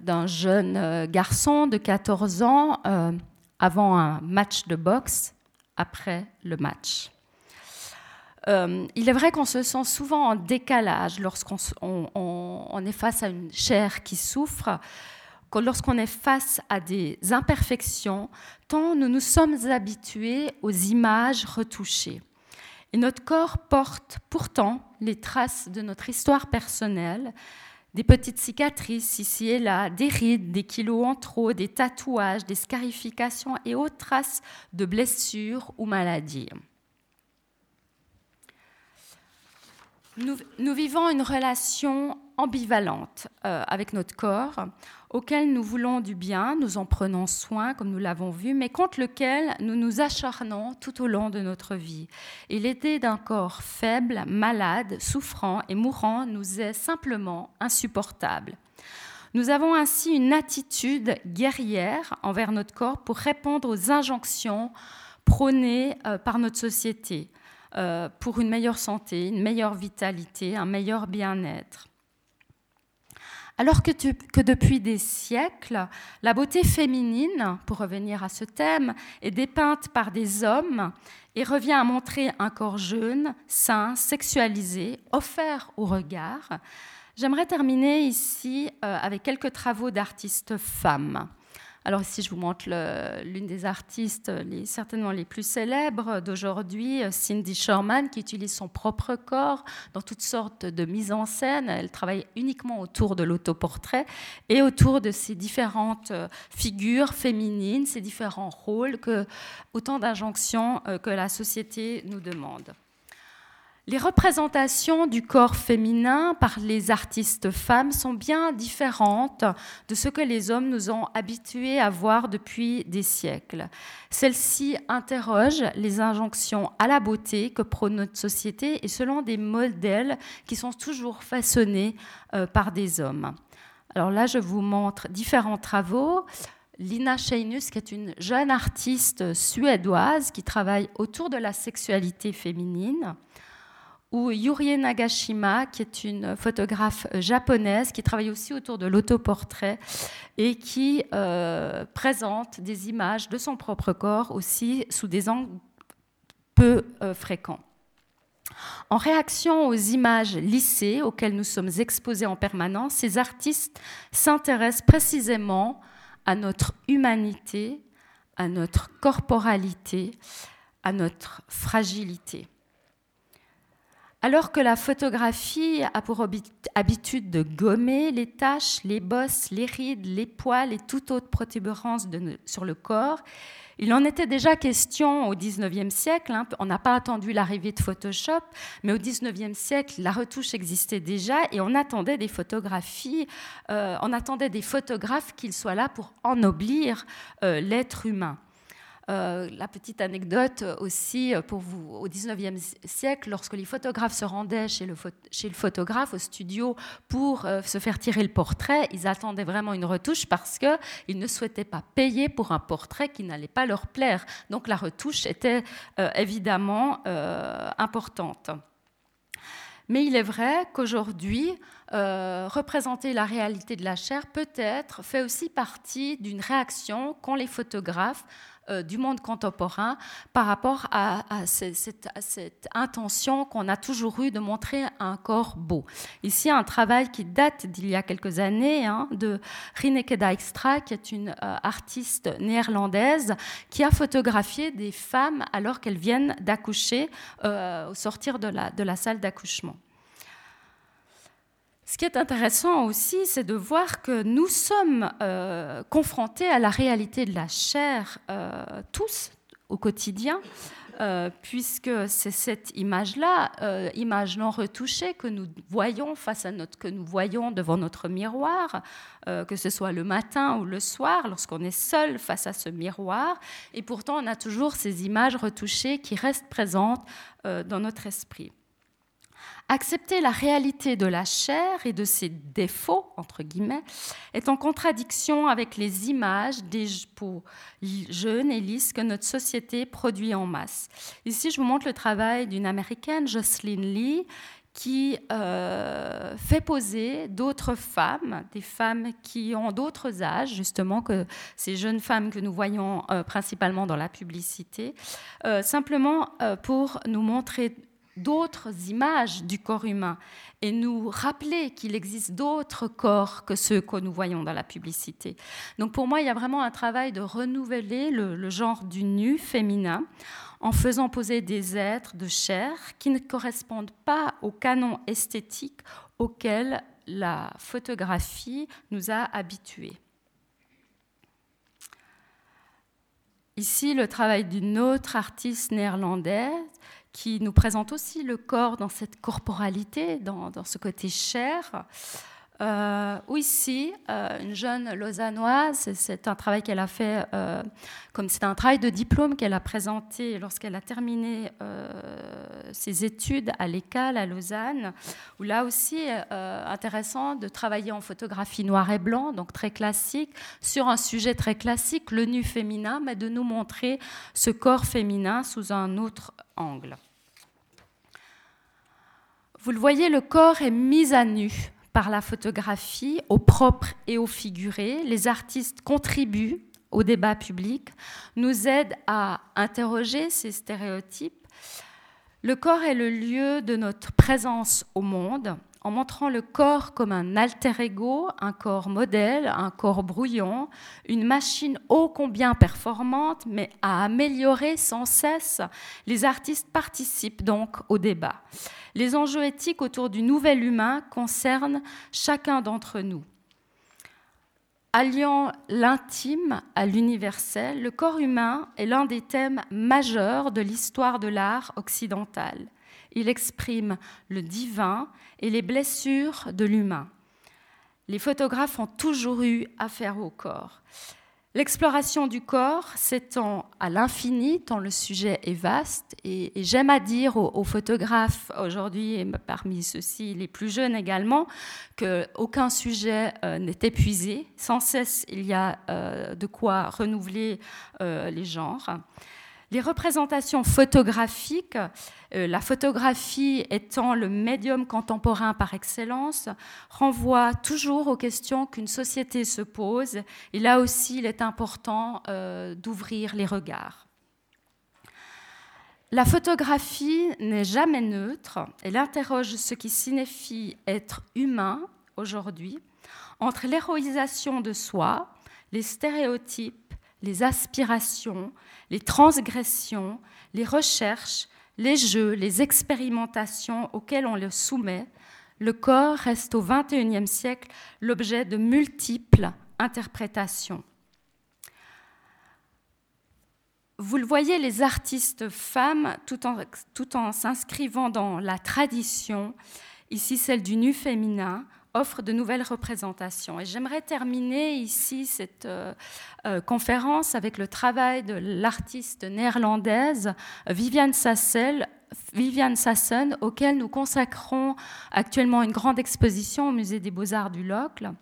d'un jeune euh, garçon de 14 ans euh, avant un match de boxe, après le match. il est vrai qu'on se sent souvent en décalage lorsqu'on on, est face à une chair qui souffre, lorsqu'on est face à des imperfections, tant nous nous sommes habitués aux images retouchées. Et notre corps porte pourtant les traces de notre histoire personnelle, des petites cicatrices ici et là, des rides, des kilos en trop, des tatouages, des scarifications et autres traces de blessures ou maladies. Nous, vivons une relation ambivalente euh, avec notre corps, auquel nous voulons du bien, nous en prenons soin, comme nous l'avons vu, mais contre lequel nous nous acharnons tout au long de notre vie. Et l'idée d'un corps faible, malade, souffrant et mourant nous est simplement insupportable. Nous avons ainsi une attitude guerrière envers notre corps pour répondre aux injonctions prônées euh, par notre société. Euh, pour une meilleure santé, une meilleure vitalité, un meilleur bien-être. Alors que, depuis des siècles, la beauté féminine, pour revenir à ce thème, est dépeinte par des hommes et revient à montrer un corps jeune, sain, sexualisé, offert au regard, j'aimerais terminer ici euh, avec quelques travaux d'artistes femmes. Alors ici, je vous montre l'une des artistes certainement les plus célèbres d'aujourd'hui, Cindy Sherman, qui utilise son propre corps dans toutes sortes de mises en scène. Elle travaille uniquement autour de l'autoportrait et autour de ces différentes euh, figures féminines, ces différents rôles, que, autant d'injonctions euh, que la société nous demande. Les représentations du corps féminin par les artistes femmes sont bien différentes de ce que les hommes nous ont habitués à voir depuis des siècles. Celles-ci interrogent les injonctions à la beauté que prône notre société et selon des modèles qui sont toujours façonnés euh, par des hommes. Alors là, je vous montre différents travaux. Lina Scheinus, qui est une jeune artiste suédoise qui travaille autour de la sexualité féminine ou Yurie Nagashima, qui est une photographe japonaise qui travaille aussi autour de l'autoportrait et qui euh, présente des images de son propre corps aussi sous des angles peu euh, fréquents. En réaction aux images lissées auxquelles nous sommes exposés en permanence, ces artistes s'intéressent précisément à notre humanité, à notre corporalité, à notre fragilité. Alors que la photographie a pour habitude de gommer les taches, les bosses, les rides, les poils et toute autre protubérance sur le corps, il en était déjà question au XIXe siècle. Hein. on n'a pas attendu l'arrivée de Photoshop, mais au XIXe siècle, la retouche existait déjà et on attendait des photographies, euh, on attendait des photographes qu'ils soient là pour ennoblir euh, l'être humain. Euh, la petite anecdote aussi euh, pour vous, au 19e siècle, lorsque les photographes se rendaient chez le, photographe au studio pour euh, se faire tirer le portrait, ils attendaient vraiment une retouche parce qu'ils ne souhaitaient pas payer pour un portrait qui n'allait pas leur plaire. Donc la retouche était évidemment importante. Mais il est vrai qu'aujourd'hui, représenter la réalité de la chair peut-être fait aussi partie d'une réaction qu'ont les photographes euh, du monde contemporain par rapport à, cette, intention qu'on a toujours eue de montrer un corps beau. Ici, un travail qui date d'il y a quelques années hein, de Rineke Dijkstra, qui est une euh, artiste néerlandaise, qui a photographié des femmes alors qu'elles viennent d'accoucher euh, au sortir de la salle d'accouchement. Ce qui est intéressant aussi, c'est de voir que nous sommes euh, confrontés à la réalité de la chair euh, tous au quotidien, euh, puisque c'est cette image-là, image non retouchée que nous voyons face à notre, que nous voyons devant notre miroir, que ce soit le matin ou le soir, lorsqu'on est seul face à ce miroir, et pourtant on a toujours ces images retouchées qui restent présentes dans notre esprit. Accepter la réalité de la chair et de ses défauts, entre guillemets, est en contradiction avec les images des jeunes et lisses que notre société produit en masse. Ici, je vous montre le travail d'une américaine, Jocelyn Lee, qui euh, fait poser d'autres femmes, des femmes qui ont d'autres âges, justement, que ces jeunes femmes que nous voyons euh, principalement dans la publicité, euh, simplement pour nous montrer d'autres images du corps humain et nous rappeler qu'il existe d'autres corps que ceux que nous voyons dans la publicité. Donc pour moi, il y a vraiment un travail de renouveler le, genre du nu féminin en faisant poser des êtres de chair qui ne correspondent pas au canon esthétique auquel la photographie nous a habitués. Ici, le travail d'une autre artiste néerlandaise qui nous présente aussi le corps dans cette corporalité, dans, ce côté chair. Euh, ou ici, euh, une jeune lausannoise, c'est un travail qu'elle a fait, euh, comme c'est un travail de diplôme qu'elle a présenté lorsqu'elle a terminé ses études à l'ECAL à Lausanne, où là aussi, intéressant de travailler en photographie noir et blanc, donc très classique, sur un sujet très classique, le nu féminin, mais de nous montrer ce corps féminin sous un autre angle. Vous le voyez, le corps est mis à nu par la photographie, au propre et au figuré. Les artistes contribuent au débat public, nous aident à interroger ces stéréotypes. Le corps est le lieu de notre présence au monde en montrant le corps comme un alter ego, un corps modèle, un corps brouillon, une machine ô combien performante, mais à améliorer sans cesse. Les artistes participent donc au débat. Les enjeux éthiques autour du nouvel humain concernent chacun d'entre nous. Alliant l'intime à l'universel, le corps humain est l'un des thèmes majeurs de l'histoire de l'art occidental. Il exprime le divin et les blessures de l'humain. Les photographes ont toujours eu affaire au corps. L'exploration du corps s'étend à l'infini, tant le sujet est vaste, et, j'aime à dire aux, photographes aujourd'hui, et parmi ceux-ci les plus jeunes également, qu'aucun sujet euh, n'est épuisé, sans cesse il y a euh, de quoi renouveler euh, les genres. Les représentations photographiques, euh, la photographie étant le médium contemporain par excellence, renvoient toujours aux questions qu'une société se pose. Et là aussi, il est important euh, d'ouvrir les regards. La photographie n'est jamais neutre. Elle interroge ce qui signifie être humain aujourd'hui entre l'héroïsation de soi, les stéréotypes, les aspirations, les transgressions, les recherches, les jeux, les expérimentations auxquelles on le soumet, le corps reste au XXIe siècle l'objet de multiples interprétations. Vous le voyez, les artistes femmes, tout en, tout en s'inscrivant dans la tradition, ici celle du nu féminin, offre de nouvelles représentations. Et j'aimerais terminer ici cette euh, euh, conférence avec le travail de l'artiste néerlandaise Viviane Sassel, Viviane Sassen, auquel nous consacrons actuellement une grande exposition au Musée des Beaux-Arts du Locle.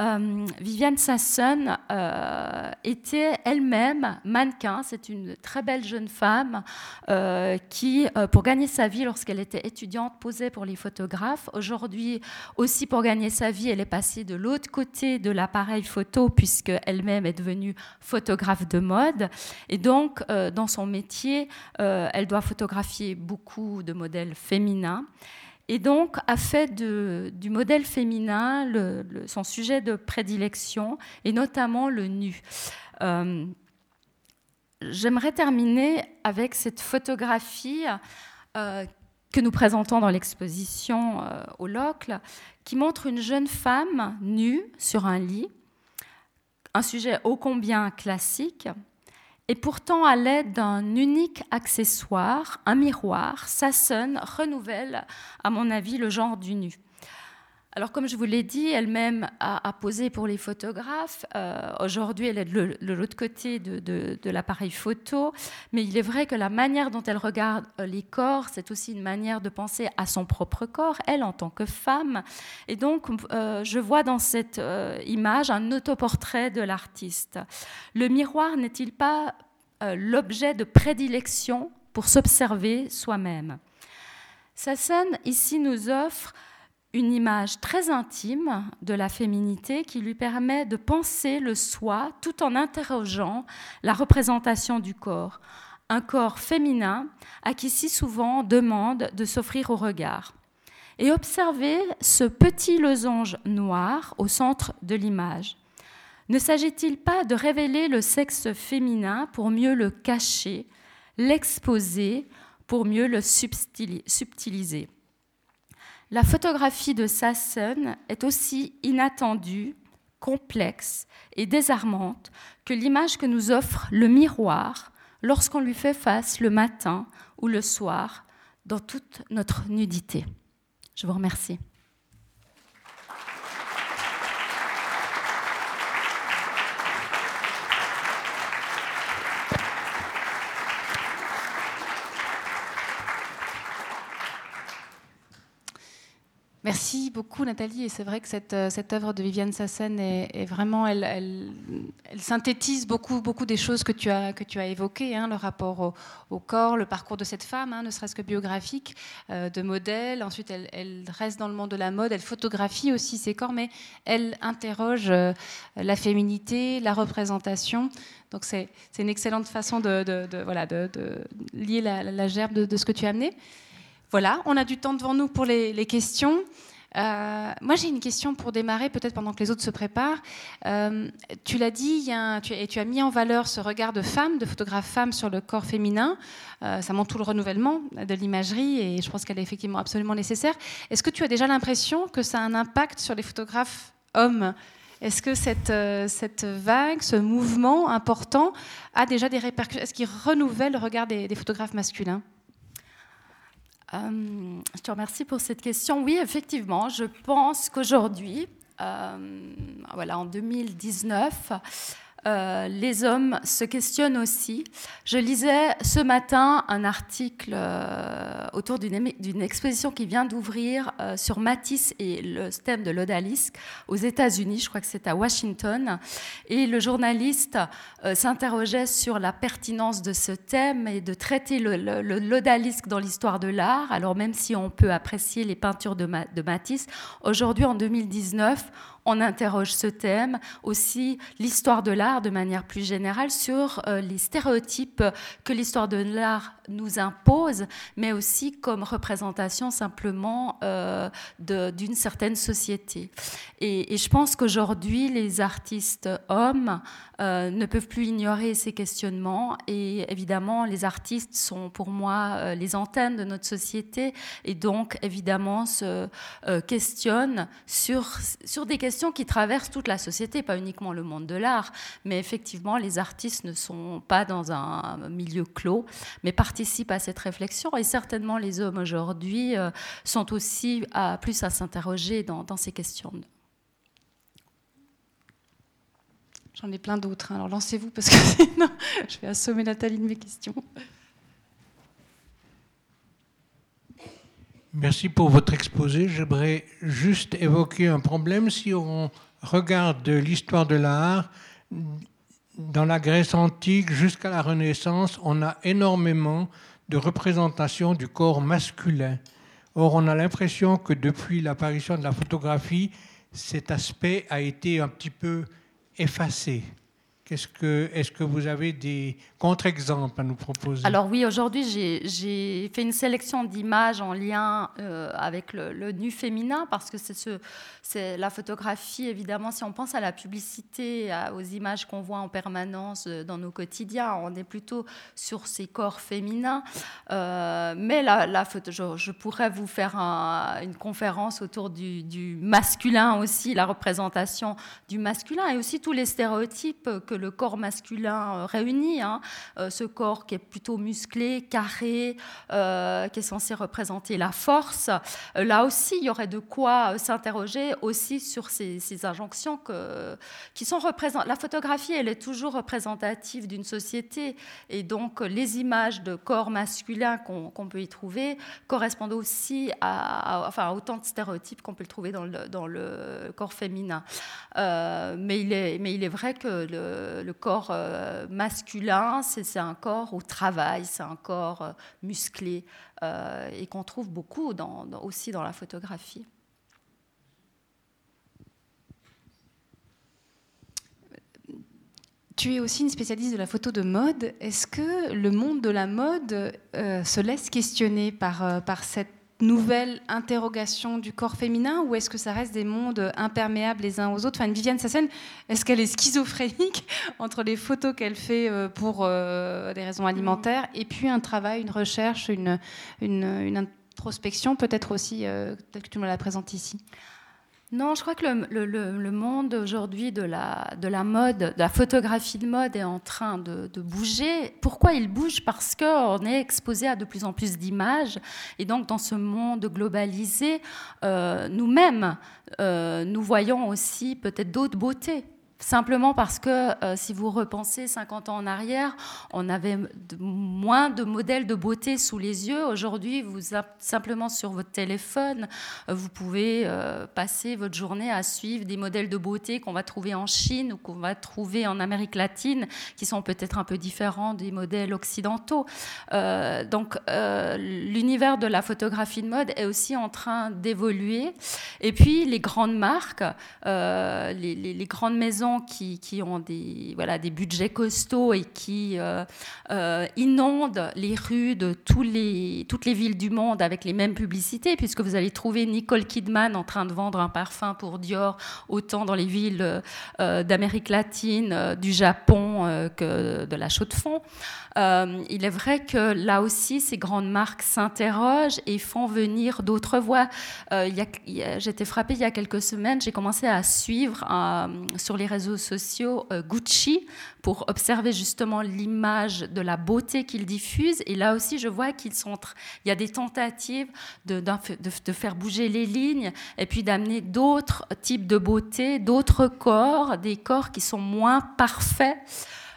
Euh, Viviane Sasson euh, était elle-même mannequin. C'est une très belle jeune femme euh, qui, pour gagner sa vie lorsqu'elle était étudiante, posait pour les photographes. Aujourd'hui, aussi pour gagner sa vie, elle est passée de l'autre côté de l'appareil photo puisque elle-même est devenue photographe de mode. Et donc, dans son métier, elle doit photographier beaucoup de modèles féminins et donc a fait du modèle féminin son sujet de prédilection, et notamment le nu. Euh, j'aimerais terminer avec cette photographie euh, que nous présentons dans l'exposition euh, au Locle, qui montre une jeune femme nue sur un lit, un sujet ô combien classique, et pourtant, à l'aide d'un unique accessoire, un miroir, Sasson renouvelle, à mon avis, le genre du nu. Alors, comme je vous l'ai dit, elle-même a, posé pour les photographes. Euh, aujourd'hui, elle est de l'autre côté de, l'appareil photo. Mais il est vrai que la manière dont elle regarde euh, les corps, c'est aussi une manière de penser à son propre corps, elle en tant que femme. Et donc, euh, je vois dans cette image un autoportrait de l'artiste. Le miroir n'est-il pas l'objet de prédilection pour s'observer soi-même? Sasson, ici, nous offre une image très intime de la féminité qui lui permet de penser le soi tout en interrogeant la représentation du corps. Un corps féminin à qui si souvent demande de s'offrir au regard. Et observer ce petit losange noir au centre de l'image. Ne s'agit-il pas de révéler le sexe féminin pour mieux le cacher, l'exposer, pour mieux le subtiliser? La photographie de Sasson est aussi inattendue, complexe et désarmante que l'image que nous offre le miroir lorsqu'on lui fait face le matin ou le soir dans toute notre nudité. Je vous remercie. Merci beaucoup Nathalie et c'est vrai que cette, euh, œuvre de Viviane Sassen est, vraiment, elle, synthétise beaucoup, beaucoup des choses que tu as, que tu as évoquées, hein, le rapport au, corps, le parcours de cette femme, hein, ne serait-ce que biographique, euh, de modèle. Ensuite, elle, reste dans le monde de la mode, elle photographie aussi ses corps, mais elle interroge euh, la féminité, la représentation. Donc c'est une excellente façon de, voilà, de, lier la gerbe de, ce que tu as amené. Voilà, on a du temps devant nous pour les, questions. Euh, moi, j'ai une question pour démarrer, peut-être pendant que les autres se préparent. Euh, tu l'as dit, et tu as mis en valeur ce regard de femme, de photographe femme sur le corps féminin. Euh, ça montre tout le renouvellement de l'imagerie et je pense qu'elle est effectivement absolument nécessaire. Est-ce que tu as déjà l'impression que ça a un impact sur les photographes hommes? Est-ce que cette, vague, ce mouvement important a déjà des répercussions? Est-ce qu'il renouvelle le regard des photographes masculins? Euh, je te remercie pour cette question. Oui, effectivement, je pense qu'aujourd'hui, euh, voilà, en 2019, euh, les hommes se questionnent aussi. Je lisais ce matin un article autour d'une exposition qui vient d'ouvrir sur Matisse et le thème de l'odalisque aux États-Unis. Je crois que c'est à Washington. Et le journaliste s'interrogeait sur la pertinence de ce thème et de traiter l'odalisque dans l'histoire de l'art. Alors même si on peut apprécier les peintures de, de Matisse, aujourd'hui en 2019, on interroge ce thème, aussi l'histoire de l'art de manière plus générale sur euh, les stéréotypes que l'histoire de l'art nous impose, mais aussi comme représentation simplement euh, d'une certaine société. Et, je pense qu'aujourd'hui, les artistes hommes euh, ne peuvent plus ignorer ces questionnements. Et évidemment, les artistes sont pour moi les antennes de notre société et donc évidemment se questionnent sur, sur des questions qui traverse toute la société, pas uniquement le monde de l'art, mais effectivement, les artistes ne sont pas dans un milieu clos, mais participent à cette réflexion. Et certainement, les hommes aujourd'hui euh, sont aussi plus à s'interroger dans, ces questions. J'en ai plein d'autres, hein. alors lancez-vous parce que sinon je vais assommer Nathalie de mes questions. Merci pour votre exposé. J'aimerais juste évoquer un problème. Si on regarde l'histoire de l'art, dans la Grèce antique jusqu'à la Renaissance, on a énormément de représentations du corps masculin. Or, on a l'impression que depuis l'apparition de la photographie, cet aspect a été un petit peu effacé. Est-ce que, vous avez des contre-exemples à nous proposer Alors oui, aujourd'hui j'ai fait une sélection d'images en lien euh, avec le, nu féminin parce que c'est ce, la photographie, évidemment, si on pense à la publicité, aux images qu'on voit en permanence euh, dans nos quotidiens, on est plutôt sur ces corps féminins. Euh, mais je, pourrais vous faire une conférence autour du, du masculin aussi, la représentation du masculin et aussi tous les stéréotypes que le corps masculin euh, réunit, hein. euh, ce corps qui est plutôt musclé, carré, euh, qui est censé représenter la force. là aussi, il y aurait de quoi s'interroger aussi sur ces, injonctions qui sont représentées. La photographie, elle est toujours représentative d'une société, et donc les images de corps masculin qu'on peut y trouver correspondent aussi à, enfin, autant de stéréotypes qu'on peut le trouver dans le, dans le corps féminin. mais, il est, mais il est vrai que le, le corps euh, masculin, c'est un corps au travail, c'est un corps euh, musclé euh, et qu'on trouve beaucoup aussi dans la photographie. Tu es aussi une spécialiste de la photo de mode. Est-ce que le monde de la mode se laisse questionner par, par cette nouvelle interrogation du corps féminin ou est-ce que ça reste des mondes imperméables les uns aux autres? Enfin, Viviane Sassen, est-ce qu'elle est schizophrénique entre les photos qu'elle fait euh, pour euh, des raisons alimentaires et puis un travail, une recherche, une, une, introspection peut-être aussi, euh, telle que tu me la présentes ici? Non, je crois que le, monde aujourd'hui de la, de la mode, de la photographie de mode est en train de, bouger. Pourquoi il bouge? Parce qu'on est exposé à de plus en plus d'images. Et donc, dans ce monde globalisé, euh, nous-mêmes, euh, nous voyons aussi peut-être d'autres beautés. Simplement parce que euh, si vous repensez 50 ans en arrière, on avait moins de modèles de beauté sous les yeux. Aujourd'hui, vous simplement sur votre téléphone, euh, vous pouvez euh, passer votre journée à suivre des modèles de beauté qu'on va trouver en Chine ou qu'on va trouver en Amérique latine, qui sont peut-être un peu différents des modèles occidentaux. donc, l'univers de la photographie de mode est aussi en train d'évoluer. Et puis, les grandes marques, les, les grandes maisons qui, ont des, budgets costauds et qui euh, euh, inondent les rues de tous les, toutes les villes du monde avec les mêmes publicités, puisque vous allez trouver Nicole Kidman en train de vendre un parfum pour Dior, autant dans les villes euh, d'Amérique latine, du Japon que de la Chaux-de-Fonds. il est vrai que là aussi, ces grandes marques s'interrogent et font venir d'autres voix. J'étais frappée il y a quelques semaines, j'ai commencé à suivre sur les réseaux sociaux euh, Gucci pour observer justement l'image de la beauté qu'ils diffusent. Et là aussi, je vois qu'ils sont, il y a des tentatives de, faire bouger les lignes et puis d'amener d'autres types de beauté, d'autres corps, des corps qui sont moins parfaits.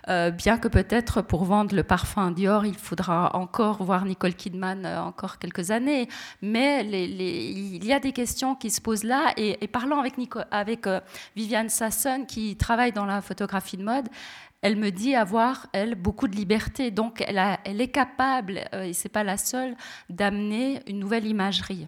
euh, bien que peut-être pour vendre le parfum Dior, il faudra encore voir Nicole Kidman encore quelques années. Mais il y a des questions qui se posent là. Et, parlant avec, avec Viviane Sasson, qui travaille dans la photographie de mode, elle me dit avoir, elle, beaucoup de liberté. Donc, elle, elle est capable, et c'est pas la seule, d'amener une nouvelle imagerie.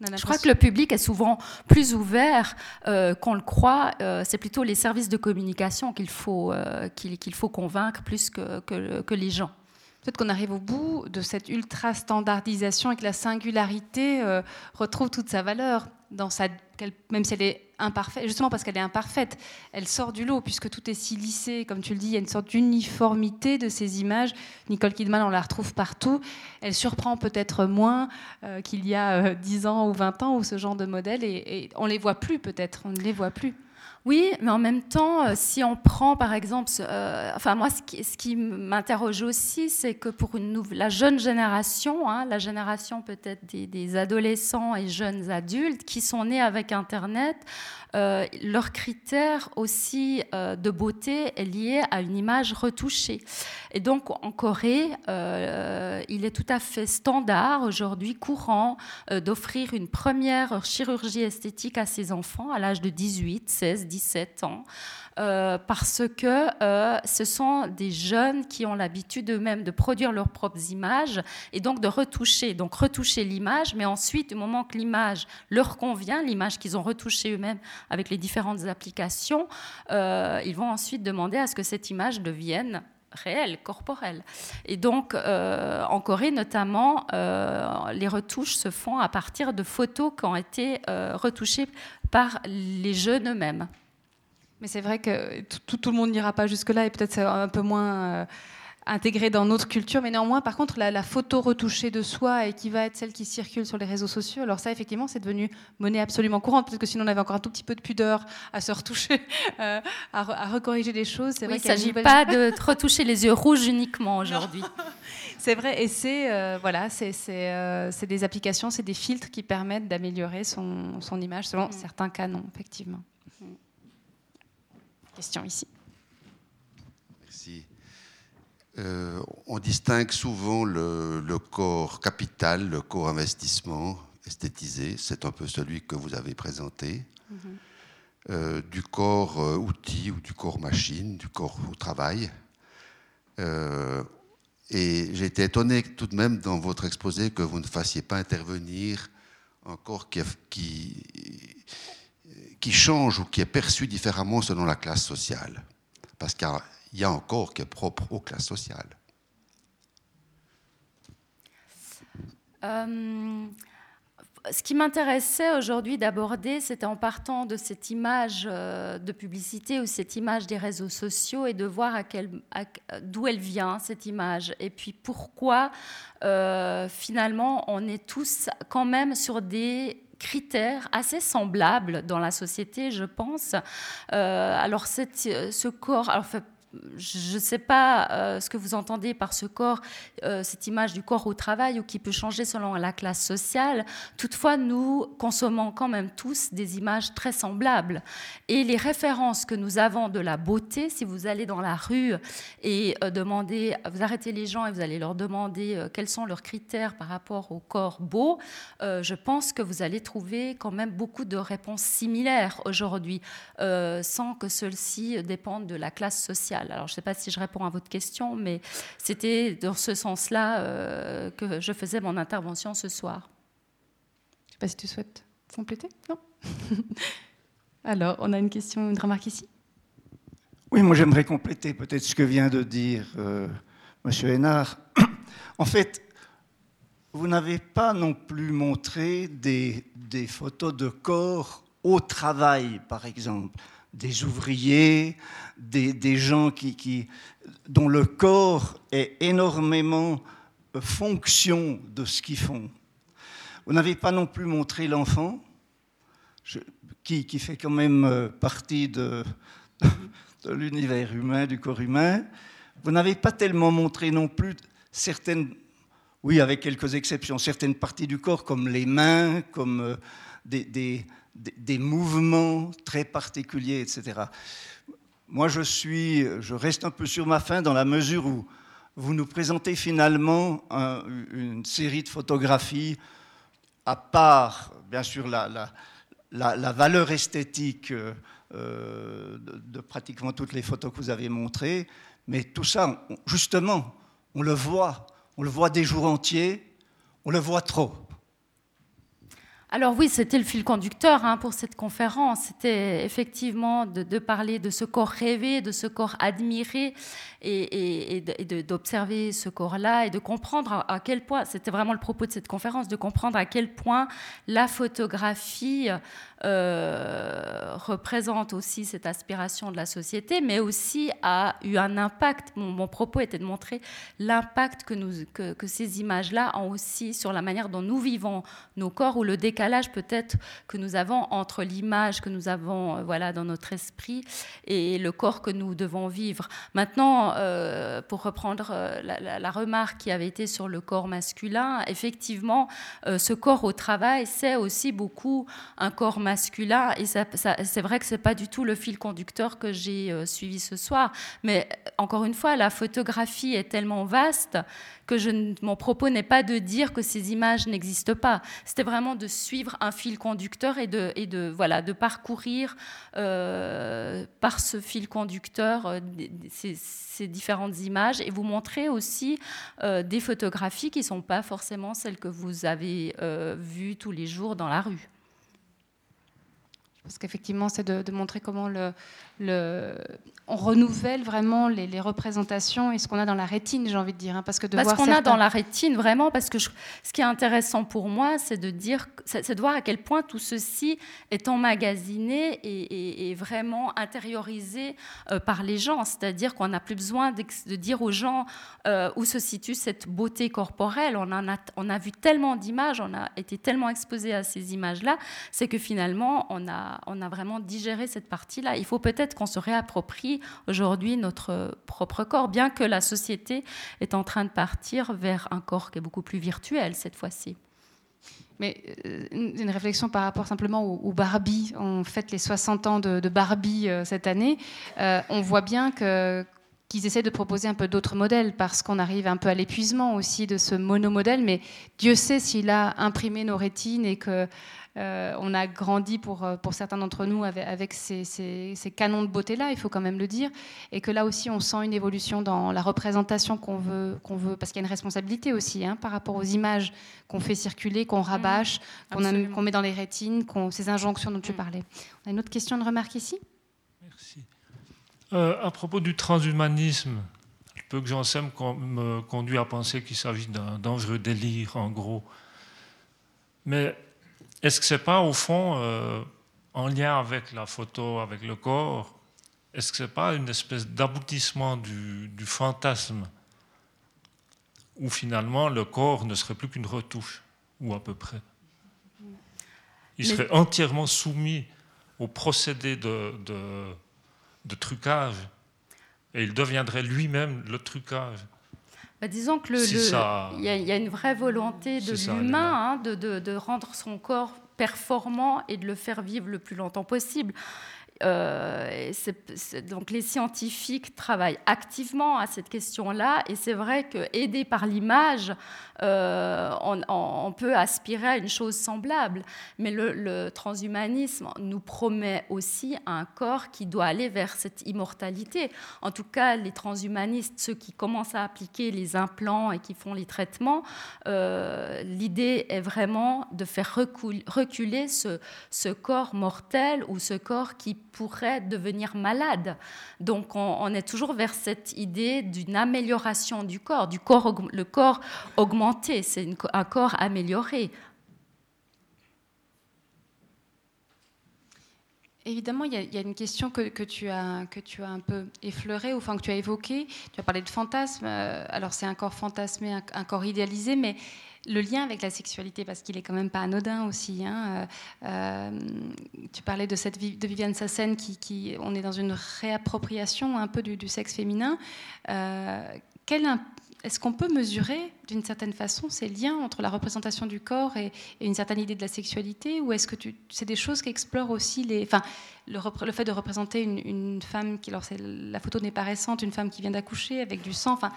Je crois que le public est souvent plus ouvert euh, qu'on le croit. Euh, c'est plutôt les services de communication qu'il faut, euh, qu'il faut convaincre plus que, que, que les gens. Peut-être qu'on arrive au bout de cette ultra standardisation et que la singularité retrouve toute sa valeur dans sa, même si elle est justement parce qu'elle est imparfaite, elle sort du lot puisque tout est si lissé, comme tu le dis, il y a une sorte d'uniformité de ces images. Nicole Kidman, on la retrouve partout. Elle surprend peut-être moins euh, qu'il y a 10 euh, ans ou 20 ans ou ce genre de modèle et, et on les voit plus peut-être, on ne les voit plus. Oui, mais en même temps, euh, si on prend par exemple, euh, enfin moi, ce qui, ce qui m'interroge aussi, c'est que pour une la jeune génération, hein, la génération peut-être des, adolescents et jeunes adultes qui sont nés avec Internet, euh, leur critère aussi euh, de beauté est lié à une image retouchée. Et donc en Corée, euh, il est tout à fait standard aujourd'hui, courant, d'offrir une première chirurgie esthétique à ses enfants à l'âge de 18, 16, 17 ans. Euh, parce que euh, ce sont des jeunes qui ont l'habitude eux-mêmes de produire leurs propres images et donc de retoucher. Donc retoucher l'image, mais ensuite, au moment que l'image leur convient, l'image qu'ils ont retouchée eux-mêmes avec les différentes applications, euh, ils vont ensuite demander à ce que cette image devienne réelle, corporelle. Et donc, en Corée notamment, les retouches se font à partir de photos qui ont été retouchées par les jeunes eux-mêmes. Mais c'est vrai que tout, tout, le monde n'ira pas jusque-là et peut-être c'est un peu moins euh, intégré dans notre culture. Mais néanmoins, par contre, la, photo retouchée de soi et qui va être celle qui circule sur les réseaux sociaux, alors ça, effectivement, c'est devenu monnaie absolument courante. Peut-être que sinon, on avait encore un tout petit peu de pudeur à se retoucher, euh, à, recorriger les choses. Vrai il ne s'agit pas de retoucher les yeux rouges uniquement aujourd'hui. c'est vrai, et c'est euh, voilà, c'est des applications, c'est des filtres qui permettent d'améliorer son, son, image selon mm. certains canons, effectivement question ici. Merci. Euh, on distingue souvent le, corps capital, le corps investissement esthétisé, c'est un peu celui que vous avez présenté, mhm. euh, du corps euh, outil ou du corps machine, du corps au travail. et j'ai été étonné tout de même dans votre exposé que vous ne fassiez pas intervenir un corps qui, qui qui change ou qui est perçu différemment selon la classe sociale. Parce qu'il y a encore qui est propre aux classes sociales. Euh, ce qui m'intéressait aujourd'hui d'aborder, c'était en partant de cette image euh, de publicité ou cette image des réseaux sociaux et de voir d'où elle vient, cette image, et puis pourquoi euh, finalement on est tous quand même sur des critères assez semblables dans la société, je pense. Euh, alors, ce corps, je ne sais pas euh, ce que vous entendez par ce corps, euh, cette image du corps au travail, ou qui peut changer selon la classe sociale. Toutefois, nous consommons quand même tous des images très semblables. Et les références que nous avons de la beauté, si vous allez dans la rue et euh, demandez, vous arrêtez les gens et vous allez leur demander quels sont leurs critères par rapport au corps beau, je pense que vous allez trouver quand même beaucoup de réponses similaires aujourd'hui, sans que celles-ci dépendent de la classe sociale. Alors, je ne sais pas si je réponds à votre question, mais c'était dans ce sens-là euh, que je faisais mon intervention ce soir. Je ne sais pas si tu souhaites compléter Non Alors, on a une question, une remarque ici Oui, moi j'aimerais compléter peut-être ce que vient de dire euh, M. Hénard. en fait, vous n'avez pas non plus montré des, des photos de corps au travail, par exemple des ouvriers, des, gens qui, dont le corps est énormément fonction de ce qu'ils font. Vous n'avez pas non plus montré l'enfant, qui, fait quand même euh, partie de, de l'univers humain, du corps humain. Vous n'avez pas tellement montré non plus certaines, oui, avec quelques exceptions, certaines parties du corps, comme les mains, comme euh, des, des mouvements très particuliers, etc. moi, je, suis, je reste un peu sur ma faim dans la mesure où vous nous présentez finalement une série de photographies, à part, bien sûr, la, la, valeur esthétique euh, de, pratiquement toutes les photos que vous avez montrées, mais tout ça, justement, on le voit, on le voit des jours entiers, on le voit trop. Alors oui, c'était le fil conducteur hein, pour cette conférence. C'était effectivement de, parler de ce corps rêvé, de ce corps admiré, et, d'observer ce corps-là et de comprendre à, quel point, c'était vraiment le propos de cette conférence, de comprendre à quel point la photographie euh, représente aussi cette aspiration de la société, mais aussi a eu un impact. Mon, propos était de montrer l'impact que, que ces images-là ont aussi sur la manière dont nous vivons nos corps ou le décalage peut-être que nous avons entre l'image que nous avons euh, voilà, dans notre esprit et le corps que nous devons vivre. Maintenant, euh, pour reprendre la, remarque qui avait été sur le corps masculin, effectivement, ce corps au travail, c'est aussi beaucoup un corps masculin. Et c'est vrai que ce n'est pas du tout le fil conducteur que j'ai euh, suivi ce soir. Mais euh, encore une fois, la photographie est tellement vaste que mon propos n'est pas de dire que ces images n'existent pas. C'était vraiment de suivre un fil conducteur et de, voilà, de parcourir euh, par ce fil conducteur ces, ces, différentes images et vous montrer aussi des photographies qui ne sont pas forcément celles que vous avez vues tous les jours dans la rue parce qu'effectivement, c'est de, montrer comment le, le, on renouvelle vraiment les, représentations et ce qu'on a dans la rétine, j'ai envie de dire. Hein, parce que de qu'on a dans la rétine, vraiment, parce que ce qui est intéressant pour moi, c'est de dire, c'est de voir à quel point tout ceci est emmagasiné et, vraiment intériorisé euh, par les gens. C'est-à-dire qu'on n'a plus besoin de, dire aux gens euh, où se situe cette beauté corporelle. On, en a, on a vu tellement d'images, on a été tellement exposé à ces images-là, c'est que finalement, on a, on a vraiment digéré cette partie-là. Il faut peut-être qu'on se réapproprie aujourd'hui notre propre corps, bien que la société est en train de partir vers un corps qui est beaucoup plus virtuel cette fois-ci. Mais euh, une réflexion par rapport simplement au, Barbie. On fête les 60 ans de, Barbie euh, cette année. Euh, on voit bien que qu'ils essaient de proposer un peu d'autres modèles parce qu'on arrive un peu à l'épuisement aussi de ce monomodèle. Mais Dieu sait s'il a imprimé nos rétines et que euh, on a grandi pour, euh, pour certains d'entre nous avec, ces, ces, canons de beauté-là, il faut quand même le dire, et que là aussi on sent une évolution dans la représentation qu'on veut, qu'on veut, parce qu'il y a une responsabilité aussi hein, par rapport aux images qu'on fait circuler, qu'on rabâche, mmh, qu'on, met dans les rétines, ces injonctions dont tu mmh. parlais. On a une autre question, de remarque ici? Merci. Euh, à propos du transhumanisme, le peu que j'en sais me conduit à penser qu'il s'agit d'un dangereux délire, en gros. Mais est-ce que ce n'est pas, au fond, euh, en lien avec la photo, avec le corps, est-ce que ce n'est pas une espèce d'aboutissement du, fantasme où finalement le corps ne serait plus qu'une retouche, ou à peu près? Il serait entièrement soumis au procédé de, de, trucage, et il deviendrait lui-même le trucage. Bah, disons que il y, a une vraie volonté de l'humain hein, de, de, rendre son corps performant et de le faire vivre le plus longtemps possible. Euh, donc les scientifiques travaillent activement à cette question-là et c'est vrai que aidé par l'image, euh, on, peut aspirer à une chose semblable. Mais le, transhumanisme nous promet aussi un corps qui doit aller vers cette immortalité. En tout cas, les transhumanistes, ceux qui commencent à appliquer les implants et qui font les traitements, euh, l'idée est vraiment de faire reculer ce, corps mortel ou ce corps qui pourrait devenir malade. Donc on, est toujours vers cette idée d'une amélioration du corps, du corps, le corps augmenté, c'est un corps amélioré. Évidemment, il y, a, une question que, tu as, un peu effleurée, ou enfin que tu as évoquée. Tu as parlé de fantasme. Euh, alors c'est un corps fantasmé, un corps idéalisé, mais le lien avec la sexualité, parce qu'il est quand même pas anodin aussi. Hein, euh, euh, tu parlais de cette de Viviane Sassen, qui, on est dans une réappropriation un peu du, sexe féminin. Euh, est-ce qu'on peut mesurer d'une certaine façon ces liens entre la représentation du corps et, une certaine idée de la sexualité Ou est-ce que c'est des choses qui explorent aussi les, le fait de représenter une, femme qui, alors la photo n'est pas récente, une femme qui vient d'accoucher avec du sang, enfin,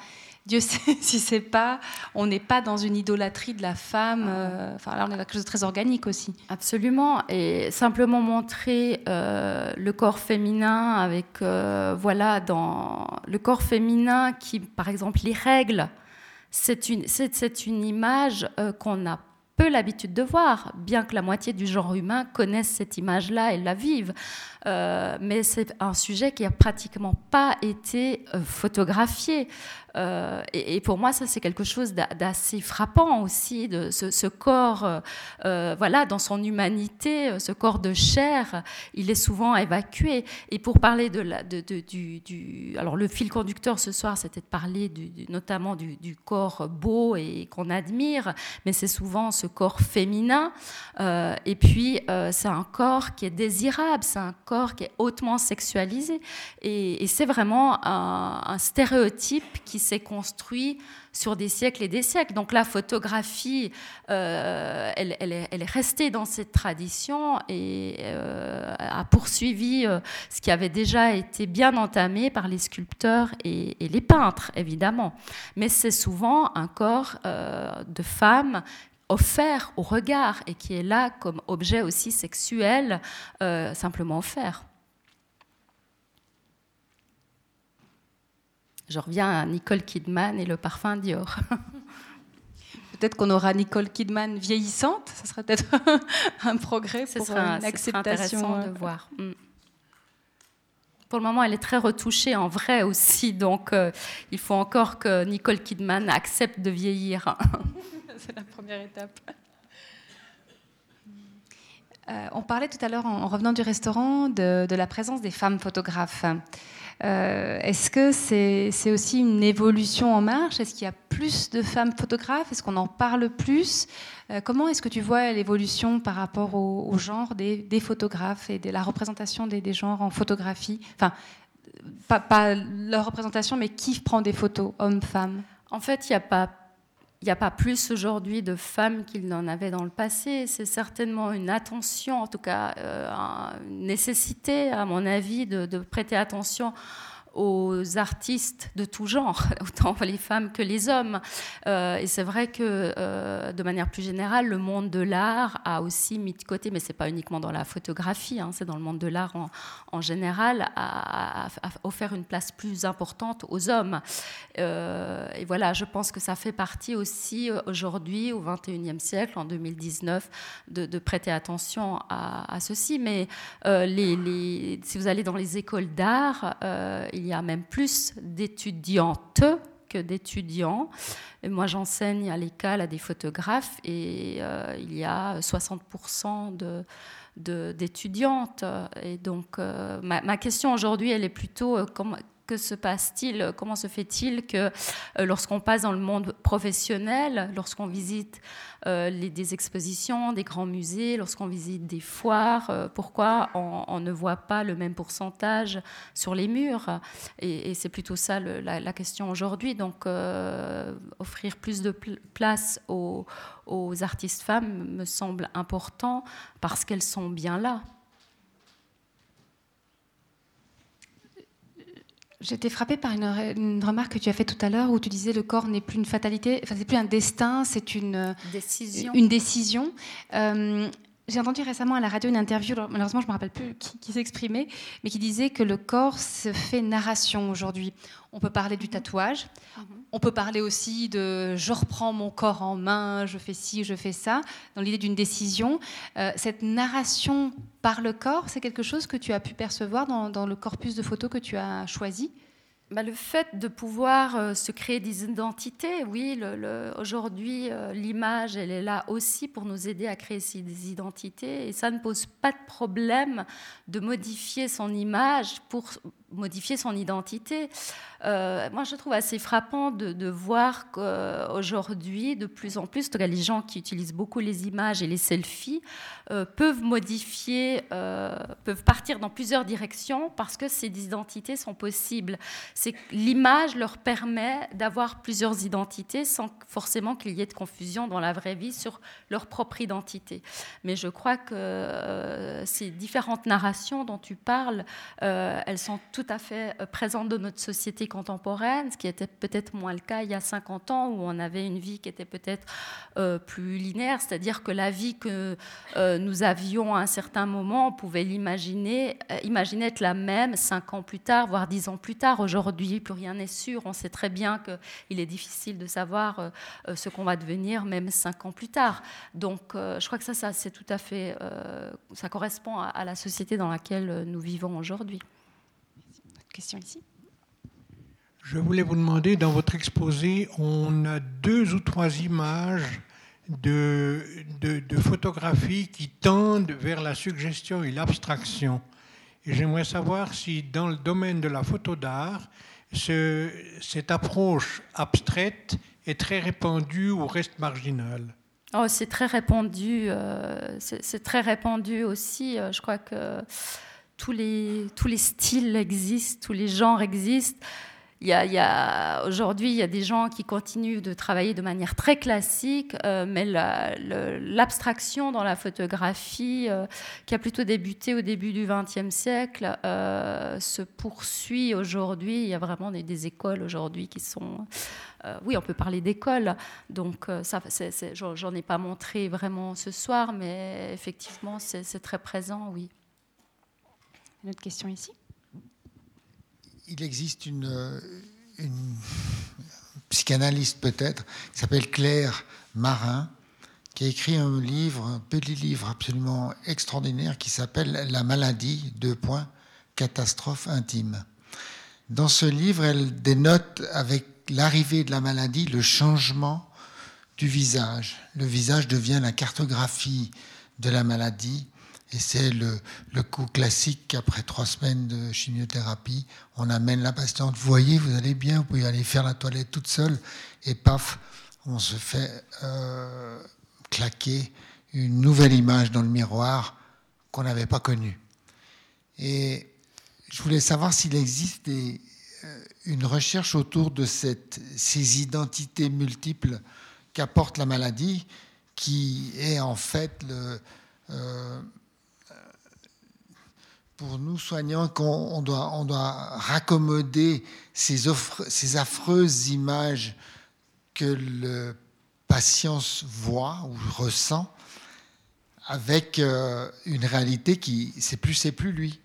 Dieu sait si c'est pas, on n'est pas dans une idolâtrie de la femme. Euh, enfin, là, on est dans quelque chose de très organique aussi. Absolument. Et simplement montrer euh, le corps féminin avec, euh, voilà, dans le corps féminin qui, par exemple, les règles, c'est une, c'est, une image qu'on n'a peu l'habitude de voir, bien que la moitié du genre humain connaisse cette image-là et la vive. mais c'est un sujet qui a pratiquement pas été photographié. Euh, et, pour moi, ça, c'est quelque chose d'assez frappant aussi, ce, corps, euh, euh, voilà, dans son humanité, ce corps de chair, il est souvent évacué. Et pour parler de, du, Alors, le fil conducteur ce soir, c'était de parler notamment du, corps beau et qu'on admire, mais c'est souvent ce corps féminin. et puis, c'est un corps qui est désirable, c'est un corps qui est hautement sexualisé. Et, c'est vraiment un stéréotype qui s'est construit sur des siècles et des siècles. Donc la photographie, euh, elle, est, restée dans cette tradition et euh, a poursuivi euh, ce qui avait déjà été bien entamé par les sculpteurs et, les peintres, évidemment. Mais c'est souvent un corps de femme offert au regard et qui est là comme objet aussi sexuel, simplement offert. Je reviens à Nicole Kidman et le parfum Dior. peut-être qu'on aura Nicole Kidman vieillissante, ça serait peut-être un progrès pour Ce une acceptation. intéressant de voir. Mm. Pour le moment, elle est très retouchée en vrai aussi, donc euh, il faut encore que Nicole Kidman accepte de vieillir. C'est la première étape. Euh, on parlait tout à l'heure, en, revenant du restaurant, de, de, la présence des femmes photographes. Euh, est-ce que c'est aussi une évolution en marche? Est-ce qu'il y a plus de femmes photographes? Est-ce qu'on en parle plus? Euh, Comment est-ce que tu vois l'évolution par rapport au, genre des, photographes et de la représentation des, genres en photographie? Enfin, pas, pas, leur représentation, mais qui prend des photos, hommes, femmes? En fait, il n'y a pas il n'y a pas plus aujourd'hui de femmes qu'il n'en avait dans le passé. C'est certainement une attention, en tout cas euh, une nécessité, à mon avis, de, de prêter attention aux artistes de tout genre, autant les femmes que les hommes. Euh, et c'est vrai que, euh, de manière plus générale, le monde de l'art a aussi mis de côté, mais c'est pas uniquement dans la photographie, hein, c'est dans le monde de l'art en, général, a, offert une place plus importante aux hommes. Euh, et voilà, je pense que ça fait partie aussi aujourd'hui, au XXIe siècle, en 2019, de, prêter attention à, ceci. Mais si vous allez dans les écoles d'art, il y a même plus d'étudiantes que d'étudiants. Moi, j'enseigne à l'école à des photographes et euh, il y a 60% de, d'étudiantes. Et donc, euh, ma, question aujourd'hui, elle est plutôt euh, comment, que se passe-t-il Comment se fait-il que euh, lorsqu'on passe dans le monde professionnel, lorsqu'on visite euh, des expositions, des grands musées, lorsqu'on visite des foires, euh, pourquoi on, ne voit pas le même pourcentage sur les murs? Et, c'est plutôt ça la, question aujourd'hui. Donc, offrir plus de place aux, aux artistes femmes me semble important parce qu'elles sont bien là. J'étais frappée par une, remarque que tu as faite tout à l'heure où tu disais le corps n'est plus une fatalité, enfin c'est plus un destin, c'est une décision. Une décision. Euh, j'ai entendu récemment à la radio une interview, malheureusement je ne me rappelle plus qui, s'exprimait, mais qui disait que le corps se fait narration aujourd'hui. On peut parler du tatouage, mhm. on peut parler aussi de je reprends mon corps en main, je fais ci, je fais ça, dans l'idée d'une décision. Euh, cette narration par le corps, c'est quelque chose que tu as pu percevoir dans le corpus de photos que tu as choisi? Bah, le fait de pouvoir euh, se créer des identités, oui, aujourd'hui, euh, l'image, elle est là aussi pour nous aider à créer des identités. Et ça ne pose pas de problème de modifier son image pour, modifier son identité. Euh, moi, je trouve assez frappant de, voir qu'aujourd'hui, de plus en plus, les gens qui utilisent beaucoup les images et les selfies euh, peuvent modifier, euh, peuvent partir dans plusieurs directions parce que ces identités sont possibles. C'est l'image leur permet d'avoir plusieurs identités sans forcément qu'il y ait de confusion dans la vraie vie sur leur propre identité. Mais je crois que ces différentes narrations dont tu parles, elles sont tout à fait présentes dans notre société contemporaine, ce qui était peut-être moins le cas il y a 50 ans, où on avait une vie qui était peut-être euh, plus linéaire, c'est-à-dire que la vie que euh, nous avions à un certain moment, on pouvait l'imaginer, euh, imaginer être la même 5 ans plus tard, voire 10 ans plus tard. Aujourd'hui, plus rien n'est sûr. On sait très bien qu'il est difficile de savoir ce qu'on va devenir, même 5 ans plus tard. Donc, je crois que ça, ça correspond à la société dans laquelle nous vivons aujourd'hui. Question ici. Je voulais vous demander, dans votre exposé, on a deux ou trois images de, de, photographies qui tendent vers la suggestion et l'abstraction. Et j'aimerais savoir si dans le domaine de la photo d'art, ce, cette approche abstraite est très répandue ou reste marginale? Oh, c'est très répandu. Euh, c'est très répandu aussi. Euh, je crois que tous les, tous les styles existent, tous les genres existent. Il y a, Aujourd'hui, il y a des gens qui continuent de travailler de manière très classique, euh, mais l'abstraction dans la photographie, euh, qui a plutôt débuté au début du XXe siècle, euh, se poursuit aujourd'hui. Il y a vraiment des, écoles aujourd'hui qui sont... oui, on peut parler d'écoles, donc ça, j'en ai pas montré vraiment ce soir, mais effectivement, c'est très présent, oui. Une question ici? Il existe une, psychanalyste peut-être, qui s'appelle Claire Marin, qui a écrit un livre, un petit livre absolument extraordinaire qui s'appelle La maladie, deux points, catastrophe intime. Dans ce livre, elle dénote avec l'arrivée de la maladie le changement du visage. Le visage devient la cartographie de la maladie et c'est le, coup classique qu'après trois semaines de chimiothérapie, on amène la patiente. Vous voyez, vous allez bien, vous pouvez aller faire la toilette toute seule. Et paf, on se fait euh, claquer une nouvelle image dans le miroir qu'on n'avait pas connue. Et je voulais savoir s'il existe euh, une recherche autour de cette, ces identités multiples qu'apporte la maladie, qui est en fait le, euh, pour nous soignants qu'on doit, on doit raccommoder ces, affreuses images que le patient voit ou ressent avec euh, une réalité qui c'est plus c'est plus lui,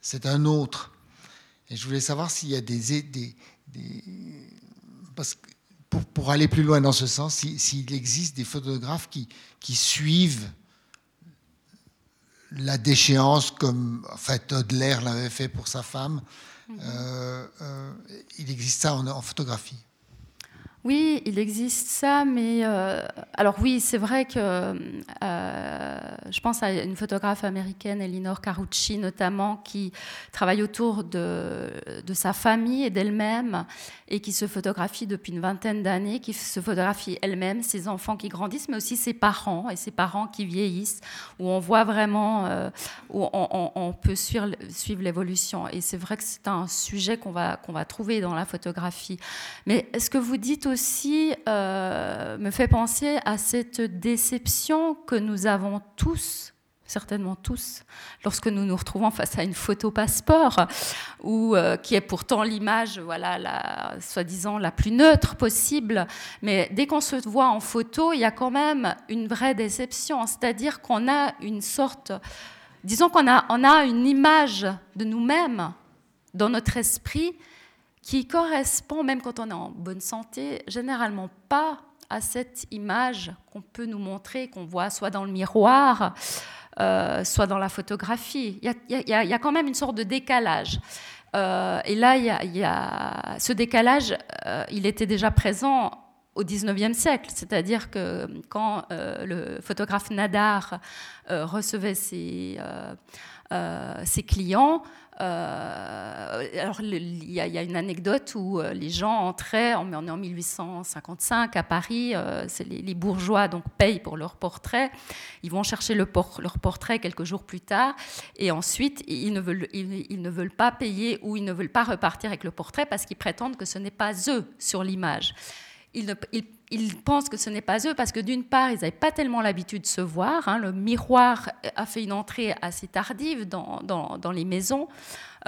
c'est un autre. Et je voulais savoir s'il y a des, parce que pour, pour, aller plus loin dans ce sens, s'il existe des photographes qui, qui suivent la déchéance, comme en fait Audelaire l'avait fait pour sa femme. Euh, euh, il existe ça en photographie. Oui, il existe ça, mais euh, alors oui, c'est vrai que euh, je pense à une photographe américaine, Elinor Carucci notamment, qui travaille autour de, sa famille et d'elle-même et qui se photographie depuis une vingtaine d'années, qui se photographie elle-même, ses enfants qui grandissent, mais aussi ses parents et ses parents qui vieillissent, où on voit vraiment, euh, où on, on, peut suivre, suivre l'évolution. Et c'est vrai que c'est un sujet qu'on va, qu'on va trouver dans la photographie. Mais est-ce que vous dites aussi euh, me fait penser à cette déception que nous avons tous certainement tous, lorsque nous nous retrouvons face à une photo passeport, ou euh, qui est pourtant l'image, voilà, soi-disant la plus neutre possible, mais dès qu'on se voit en photo, il y a quand même une vraie déception, c'est-à-dire qu'on a une sorte, disons qu'on a, on a une image de nous-mêmes dans notre esprit qui correspond, même quand on est en bonne santé, généralement pas à cette image qu'on peut nous montrer, qu'on voit soit dans le miroir, euh, soit dans la photographie. Il y, a, quand même une sorte de décalage. Euh, et là, il y, a, ce décalage, euh, il était déjà présent au 19e siècle. C'est-à-dire que quand le photographe Nadar recevait ses, ses clients, alors, il y, a une anecdote où euh, les gens entraient, on est en 1855 à Paris, euh, les, bourgeois donc payent pour leur portrait, ils vont chercher le leur portrait quelques jours plus tard, et ensuite ils ne veulent, pas payer ou ils ne veulent pas repartir avec le portrait parce qu'ils prétendent que ce n'est pas eux sur l'image. Pensent que ce n'est pas eux parce que d'une part, ils n'avaient pas tellement l'habitude de se voir. Hein. Le miroir a fait une entrée assez tardive dans, dans, dans les maisons.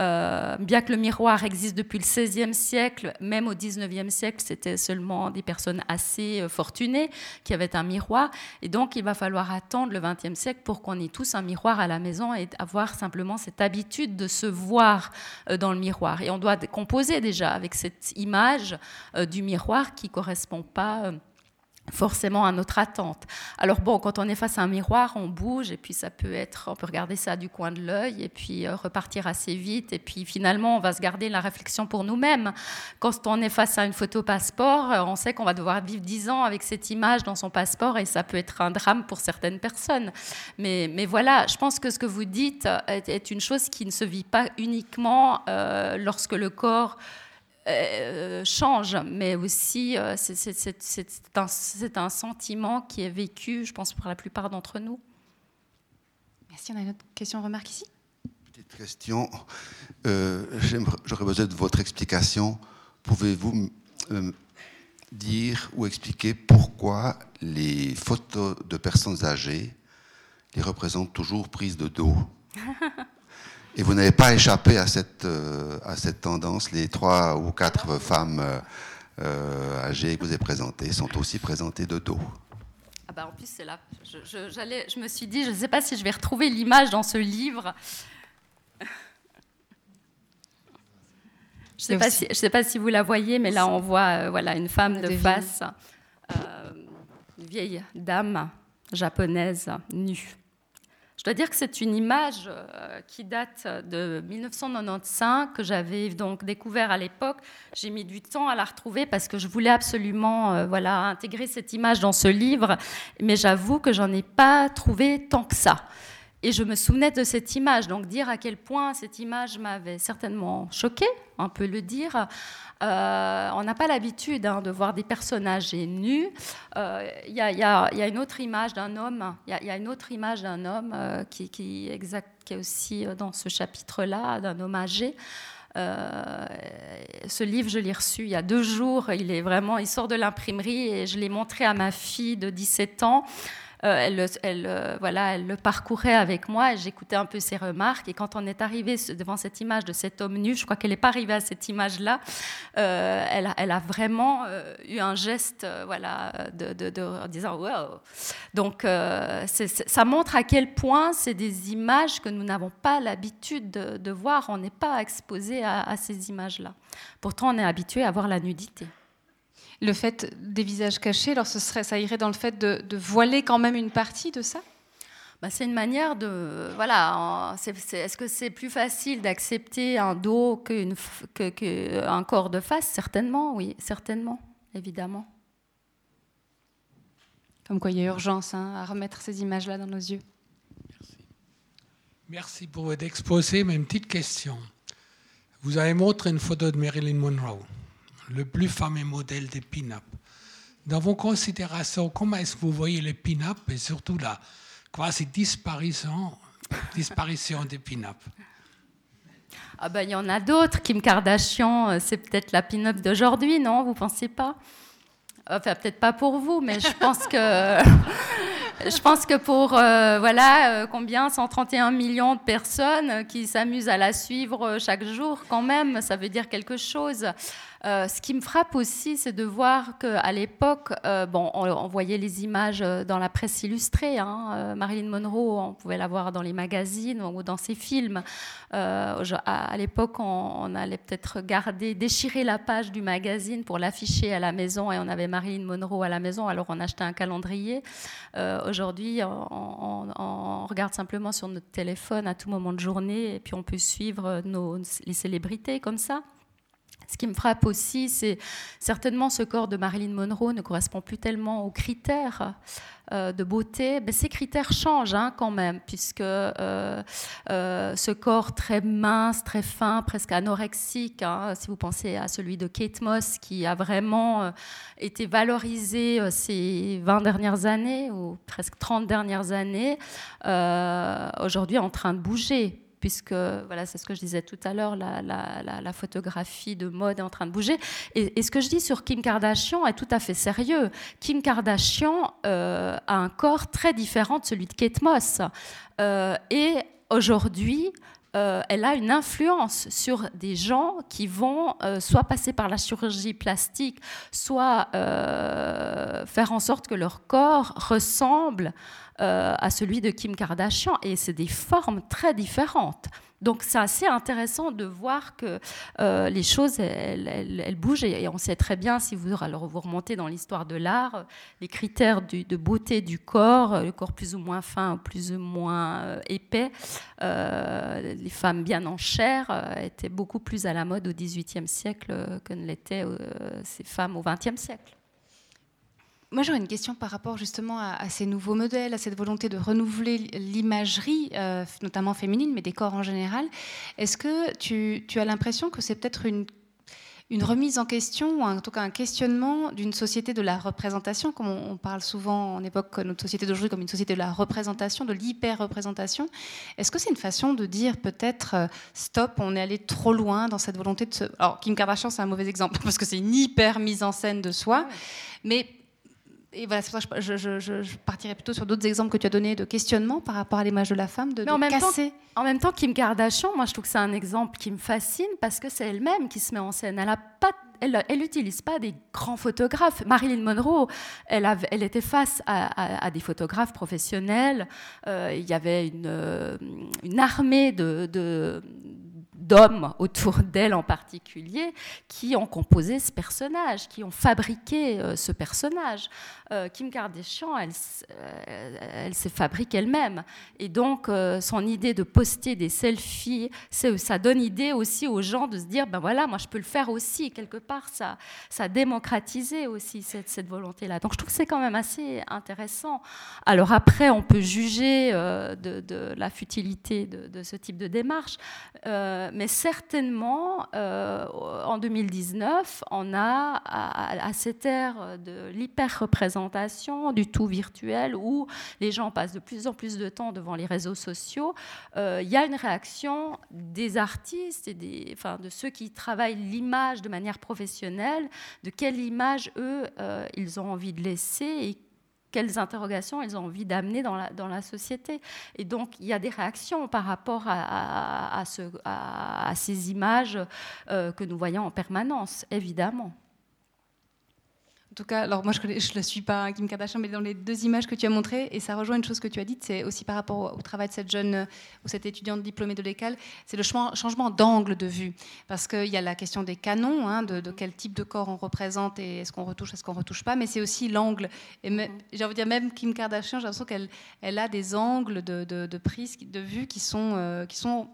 Euh, bien que le miroir existe depuis le XVIe siècle, même au XIXe siècle, c'était seulement des personnes assez euh, fortunées qui avaient un miroir. Et donc, il va falloir attendre le XXe siècle pour qu'on ait tous un miroir à la maison et avoir simplement cette habitude de se voir euh, dans le miroir. Et on doit composer déjà avec cette image du miroir qui correspond pas forcément à notre attente. Alors bon, quand on est face à un miroir, on bouge et puis ça peut être, on peut regarder ça du coin de l'œil et puis euh, repartir assez vite et puis finalement on va se garder la réflexion pour nous-mêmes. Quand on est face à une photo passeport, euh, on sait qu'on va devoir vivre dix ans avec cette image dans son passeport et ça peut être un drame pour certaines personnes. Mais, mais voilà, je pense que ce que vous dites est, une chose qui ne se vit pas uniquement euh, lorsque le corps euh, change, mais aussi euh, c'est un, un, sentiment qui est vécu, je pense, par la plupart d'entre nous. Merci. On a une autre question, remarque ici? Petite question. Euh, j'aurais besoin de votre explication. Pouvez-vous dire ou expliquer pourquoi les photos de personnes âgées les représentent toujours prises de dos? Et vous n'avez pas échappé à cette, euh, à cette tendance. Les trois ou quatre femmes euh, euh, âgées que vous avez présentées sont aussi présentées de dos. Ah bah en plus, c'est là. Je, je, me suis dit, je ne sais pas si je vais retrouver l'image dans ce livre. Je ne sais, pas si, sais pas si vous la voyez, mais là, on voit voilà, une femme de face, une vieille dame japonaise nue. Je dois dire que c'est une image euh, qui date de 1995, que j'avais donc découvert à l'époque. J'ai mis du temps à la retrouver parce que je voulais absolument euh, voilà, intégrer cette image dans ce livre, mais j'avoue que j'en ai pas trouvé tant que ça. Et je me souvenais de cette image, donc dire à quel point cette image m'avait certainement choquée, on peut le dire. Euh, on n'a pas l'habitude hein, de voir des personnages nus. Il euh, y, a une autre image d'un homme. Il y, a une autre image d'un homme euh, qui, qui, est aussi dans ce chapitre-là, d'un homme âgé. ce livre, je l'ai reçu il y a deux jours. Il est vraiment, il sort de l'imprimerie et je l'ai montré à ma fille de 17 ans. Euh, elle, euh, voilà, elle le parcourait avec moi j'écoutais un peu ses remarques. Et quand on est arrivé devant cette image de cet homme nu, je crois qu'elle n'est pas arrivée à cette image-là, euh, elle, elle, a vraiment eu un geste voilà, de, de, en disant wow. Donc ça montre à quel point c'est des images que nous n'avons pas l'habitude de, voir. On n'est pas exposé à ces images-là. Pourtant, on est habitué à voir la nudité le fait des visages cachés, alors ce serait, ça irait dans le fait de, voiler quand même une partie de ça? Bah, c'est une manière de. Voilà. Est-ce que c'est plus facile d'accepter un dos qu'un que, corps de face? Certainement, oui, certainement, évidemment. Comme quoi il y a urgence hein, à remettre ces images-là dans nos yeux. Merci. Merci pour votre exposé, mais une petite question. Vous avez montré une photo de Marilyn Monroe le plus fameux modèle des pin-up. Dans vos considérations, comment est-ce que vous voyez les pin-up et surtout la quasi disparition, disparition des pin-up? Ah ben, il y en a d'autres. Kim Kardashian, euh, c'est peut-être la pin-up d'aujourd'hui, non? Vous pensez pas? Enfin, peut-être pas pour vous, mais je pense que je pense que pour euh, voilà euh, combien? 131 millions de personnes qui s'amusent à la suivre chaque jour, quand même, ça veut dire quelque chose. Euh, ce qui me frappe aussi, c'est de voir qu'à l'époque, euh, bon, on, voyait les images euh, dans la presse illustrée. Hein, Marilyn Monroe, on pouvait la voir dans les magazines ou dans ses films. à, l'époque, on, allait peut-être regarder, déchirer la page du magazine pour l'afficher à la maison et on avait Marilyn Monroe à la maison, alors on achetait un calendrier. Aujourd'hui, on, regarde simplement sur notre téléphone à tout moment de journée et puis on peut suivre les célébrités comme ça. Ce qui me frappe aussi, c'est certainement ce corps de Marilyn Monroe ne correspond plus tellement aux critères euh, de beauté. Mais ces critères changent hein, quand même, puisque euh, euh, ce corps très mince, très fin, presque anorexique, hein, si vous pensez à celui de Kate Moss, qui a vraiment été valorisé ces 20 dernières années, ou presque 30 dernières années, aujourd'hui en train de bouger puisque voilà, c'est ce que je disais tout à l'heure, la, photographie de mode est en train de bouger. Et, ce que je dis sur Kim Kardashian est tout à fait sérieux. Kim Kardashian euh, a un corps très différent de celui de Kate Moss. Euh, et aujourd'hui, euh, elle a une influence sur des gens qui vont soit passer par la chirurgie plastique, soit faire en sorte que leur corps ressemble euh, à celui de Kim Kardashian. Et c'est des formes très différentes. Donc c'est assez intéressant de voir que euh, les choses, elles, bougent. Et, on sait très bien, si vous, alors vous remontez dans l'histoire de l'art, les critères de beauté du corps, le corps plus ou moins fin, plus ou moins euh, épais, les femmes bien en chair étaient beaucoup plus à la mode au XVIIIe siècle que ne l'étaient ces femmes au XXe siècle. Moi, j'aurais une question par rapport justement à, ces nouveaux modèles, à cette volonté de renouveler l'imagerie, euh, notamment féminine, mais des corps en général. Est-ce que tu, as l'impression que c'est peut-être une, une, remise en question, ou en tout cas un questionnement d'une société de la représentation, comme on, parle souvent en époque notre société d'aujourd'hui comme une société de la représentation, de l'hyper-représentation? Est-ce que c'est une façon de dire peut-être euh, stop, on est allé trop loin dans cette volonté de se... Alors, Kim Kardashian, c'est un mauvais exemple parce que c'est une hyper mise en scène de soi, mais et voilà, c'est pour ça que je, partirais plutôt sur d'autres exemples que tu as donnés de questionnement par rapport à l'image de la femme, de, Mais en même Temps, en même temps, Kim Kardashian, moi je trouve que c'est un exemple qui me fascine parce que c'est elle-même qui se met en scène. Elle a pas elle n'utilise pas des grands photographes. Marilyn Monroe, elle, elle était face à, des photographes professionnels. Euh, il y avait une, euh, une armée de, de d'hommes autour d'elle en particulier qui ont composé ce personnage, qui ont fabriqué euh, ce personnage. Euh, Kim Kardashian, elle, euh, elle se fabrique elle-même. Et donc, son idée de poster des selfies, ça donne idée aussi aux gens de se dire, ben voilà, moi je peux le faire aussi. Quelque part, ça, ça a aussi cette, cette volonté-là. Donc, je trouve que c'est quand même assez intéressant. Alors après, on peut juger de, la futilité de, ce type de démarche mais certainement, euh, en 2019, on a à, cette ère de l'hyper-représentation, du tout virtuel, où les gens passent de plus en plus de temps devant les réseaux sociaux, euh, il y a une réaction des artistes et de ceux qui travaillent l'image de manière professionnelle, de quelle image, eux, euh, ils ont envie de laisser et quelles interrogations ils ont envie d'amener dans la, société. Et donc, il y a des réactions par rapport à ces images euh, que nous voyons en permanence, évidemment. En tout cas, alors moi je ne la suis pas, Kim Kardashian, mais dans les deux images que tu as montrées, et ça rejoint une chose que tu as dite, c'est aussi par rapport au, travail de cette jeune ou cette étudiante diplômée de l'école, c'est le changement d'angle de vue. Parce qu'il y a la question des canons, hein, de, quel type de corps on représente et est-ce qu'on retouche, est-ce qu'on retouche pas, mais c'est aussi l'angle. Et mm-hmm. j'ai envie de dire, même Kim Kardashian, j'ai l'impression qu'elle elle a des angles de, de, prise, de vue qui sont, euh, qui sont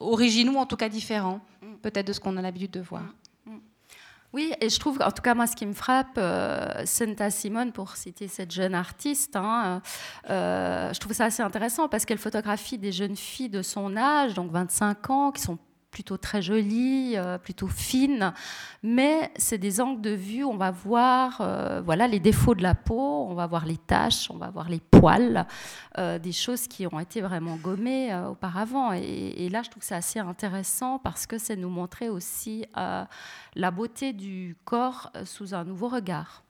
originaux, en tout cas différents, mm. peut-être de ce qu'on a l'habitude de voir. Oui, et je trouve, en tout cas, moi, ce qui me frappe, euh, Senta Simone, pour citer cette jeune artiste, hein, euh, je trouve ça assez intéressant parce qu'elle photographie des jeunes filles de son âge, donc 25 ans, qui sont plutôt très jolie, euh, plutôt fine, mais c'est des angles de vue, on va voir euh, voilà, les défauts de la peau, on va voir les taches, on va voir les poils, euh, des choses qui ont été vraiment gommées auparavant. Et, là, je trouve que c'est assez intéressant parce que c'est nous montrer aussi la beauté du corps sous un nouveau regard.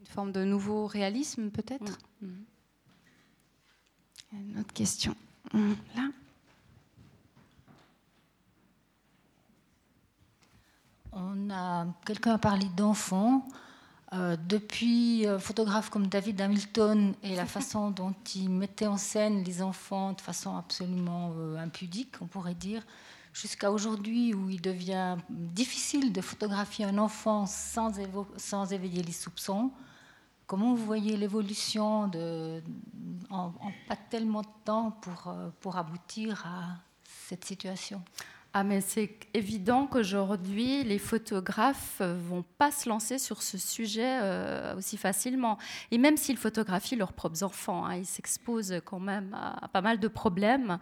Une forme de nouveau réalisme peut-être? Mm. Une autre question. Là On a quelqu'un a parlé d'enfants. Euh, depuis euh, photographe comme David Hamilton et la façon dont il mettait en scène les enfants de façon absolument euh, impudique, on pourrait dire, jusqu'à aujourd'hui où il devient difficile de photographier un enfant sans, sans éveiller les soupçons. Comment vous voyez l'évolution en, en, pas tellement de temps pour, pour aboutir à cette situation? Ah mais c'est évident qu'aujourd'hui les photographes vont pas se lancer sur ce sujet euh, aussi facilement. Et même s'ils photographient leurs propres enfants, hein, ils s'exposent quand même à, pas mal de problèmes.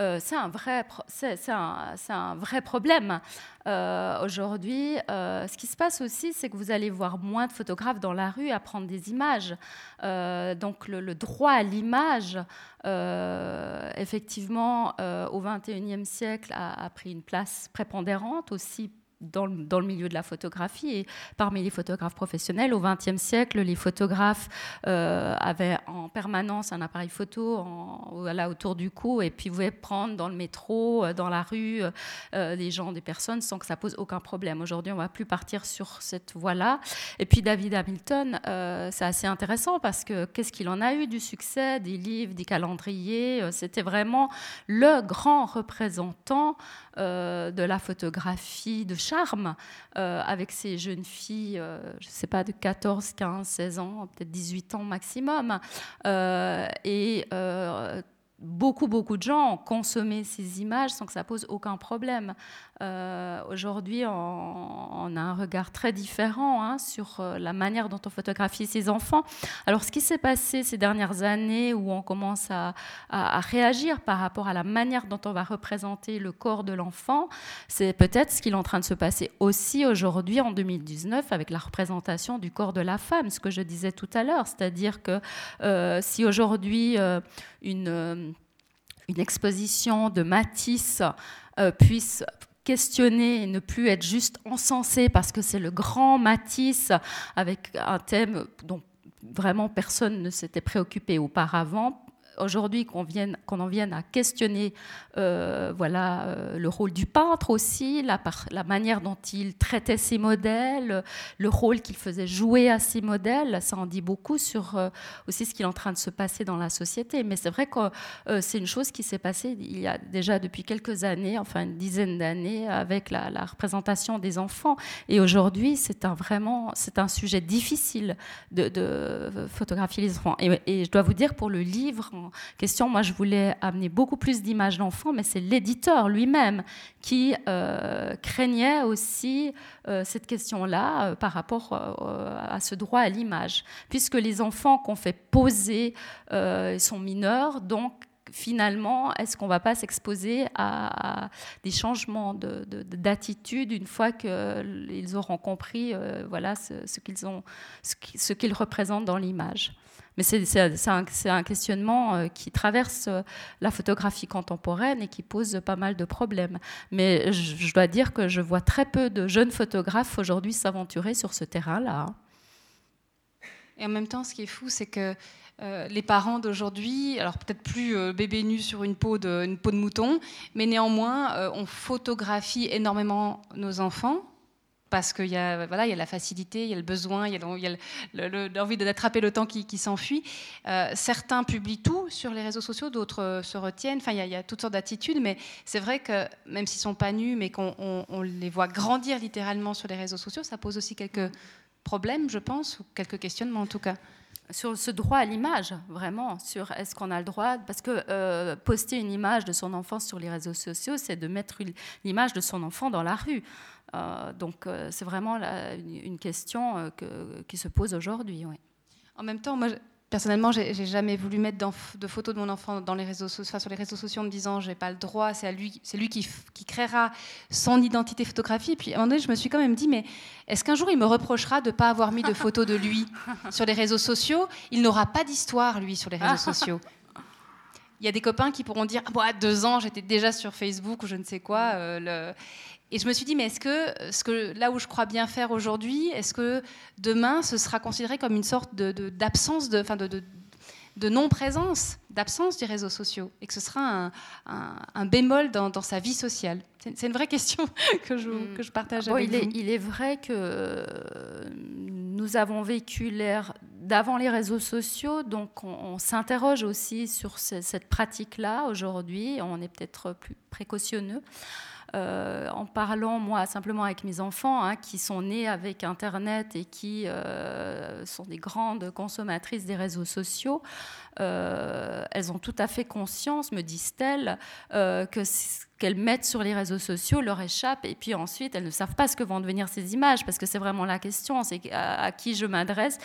Euh, c'est un vrai, c'est un, vrai problème. Euh, aujourd'hui, ce qui se passe aussi, c'est que vous allez voir moins de photographes dans la rue à prendre des images. donc le, droit à l'image, effectivement, au XXIe siècle, a pris une place prépondérante aussi dans le, dans le, milieu de la photographie. Et parmi les photographes professionnels, au XXe siècle, les photographes euh, avaient en permanence un appareil photo là, autour du cou et puis pouvez prendre dans le métro, euh, dans la rue, euh, des gens, des personnes sans que ça pose aucun problème. Aujourd'hui, on ne va plus partir sur cette voie-là. Et puis David Hamilton, c'est assez intéressant parce que qu'est-ce qu'il en a eu du succès, des livres, des calendriers. C'était vraiment le grand représentant de la photographie de euh, avec ces jeunes filles, euh, je ne sais pas, de 14, 15, 16 ans, peut-être 18 ans maximum. Euh, et beaucoup, beaucoup de gens ont consommé ces images sans que ça pose aucun problème. Euh, aujourd'hui, on, a un regard très différent hein, sur euh, la manière dont on photographie ses enfants. Alors, ce qui s'est passé ces dernières années, où on commence à, réagir par rapport à la manière dont on va représenter le corps de l'enfant, c'est peut-être ce qui est en train de se passer aussi aujourd'hui, en 2019, avec la représentation du corps de la femme, ce que je disais tout à l'heure. C'est-à-dire que euh, si aujourd'hui, une une exposition de Matisse puisse questionner et ne plus être juste encensé parce que c'est le grand Matisse avec un thème dont vraiment personne ne s'était préoccupé auparavant aujourd'hui qu'on en vienne à questionner euh, voilà, euh, le rôle du peintre aussi, la, manière dont il traitait ses modèles, le rôle qu'il faisait jouer à ses modèles, ça en dit beaucoup sur euh, aussi ce qui est en train de se passer dans la société. Mais c'est vrai que c'est une chose qui s'est passée il y a déjà depuis quelques années, enfin une dizaine d'années, avec la, représentation des enfants. Et aujourd'hui, c'est un, vraiment c'est un sujet difficile de, photographier les enfants. Et, je dois vous dire, pour le livre, question. Moi, je voulais amener beaucoup plus d'images d'enfants, mais c'est l'éditeur lui-même qui euh, craignait aussi euh, cette question-là euh, par rapport à ce droit à l'image, puisque les enfants qu'on fait poser sont mineurs, donc finalement, est-ce qu'on ne va pas s'exposer à, des changements d'attitude une fois qu'ils auront compris voilà, ce, qu'ils ont, ce qu'ils représentent dans l'image? Mais c'est un, questionnement euh, qui traverse euh, la photographie contemporaine et qui pose pas mal de problèmes. Mais je, dois dire que je vois très peu de jeunes photographes aujourd'hui s'aventurer sur ce terrain-là. Et en même temps, ce qui est fou, c'est que euh, les parents d'aujourd'hui, alors peut-être plus bébé nu sur une peau de, une peau de mouton, mais néanmoins, on photographie énormément nos enfants parce qu'il y, a, voilà, il y a la facilité, il y a le besoin, il y a l'envie d'attraper le temps qui, s'enfuit. Euh, certains publient tout sur les réseaux sociaux, d'autres euh, se retiennent. Enfin, il y, a, toutes sortes d'attitudes, mais c'est vrai que même s'ils sont pas nus, mais qu'on les voit grandir littéralement sur les réseaux sociaux, ça pose aussi quelques problèmes, je pense, ou quelques questionnements en tout cas sur ce droit à l'image, vraiment, sur est-ce qu'on a le droit, parce que euh, poster une image de son enfant sur les réseaux sociaux, c'est de mettre l'image de son enfant dans la rue. Euh, donc euh, c'est vraiment une, question qui se pose aujourd'hui. En même temps, moi, Personnellement, j'ai jamais voulu mettre de photos de mon enfant dans les réseaux sociaux, sur les réseaux sociaux en me disant j'ai pas le droit, c'est lui, c'est lui qui, qui, créera son identité photographique. Puis à un moment donné, je me suis quand même dit mais est-ce qu'un jour il me reprochera de ne pas avoir mis de photos de lui sur les réseaux sociaux? Il n'aura pas d'histoire lui sur les réseaux sociaux. Il y a des copains qui pourront dire ah, à deux ans j'étais déjà sur Facebook ou je ne sais quoi. Euh, le... Et je me suis dit, mais est-ce que, ce que là où je crois bien faire aujourd'hui, est-ce que demain, ce sera considéré comme une sorte d'absence, de, de, de, non-présence, d'absence des réseaux sociaux, et que ce sera un, bémol dans, sa vie sociale? C'est une vraie question que je, mm. que je partage avec il vous. Est, il est vrai que nous avons vécu l'ère d'avant les réseaux sociaux, donc on, s'interroge aussi sur cette pratique-là aujourd'hui. On est peut-être plus précautionneux. Euh, en parlant, moi, simplement avec mes enfants, hein, qui sont nés avec Internet et qui euh, sont des grandes consommatrices des réseaux sociaux, euh, elles ont tout à fait conscience, me disent-elles, que qu'elles mettent sur les réseaux sociaux leur échappe et puis ensuite elles ne savent pas ce que vont devenir ces images parce que c'est vraiment la question, c'est à qui je m'adresse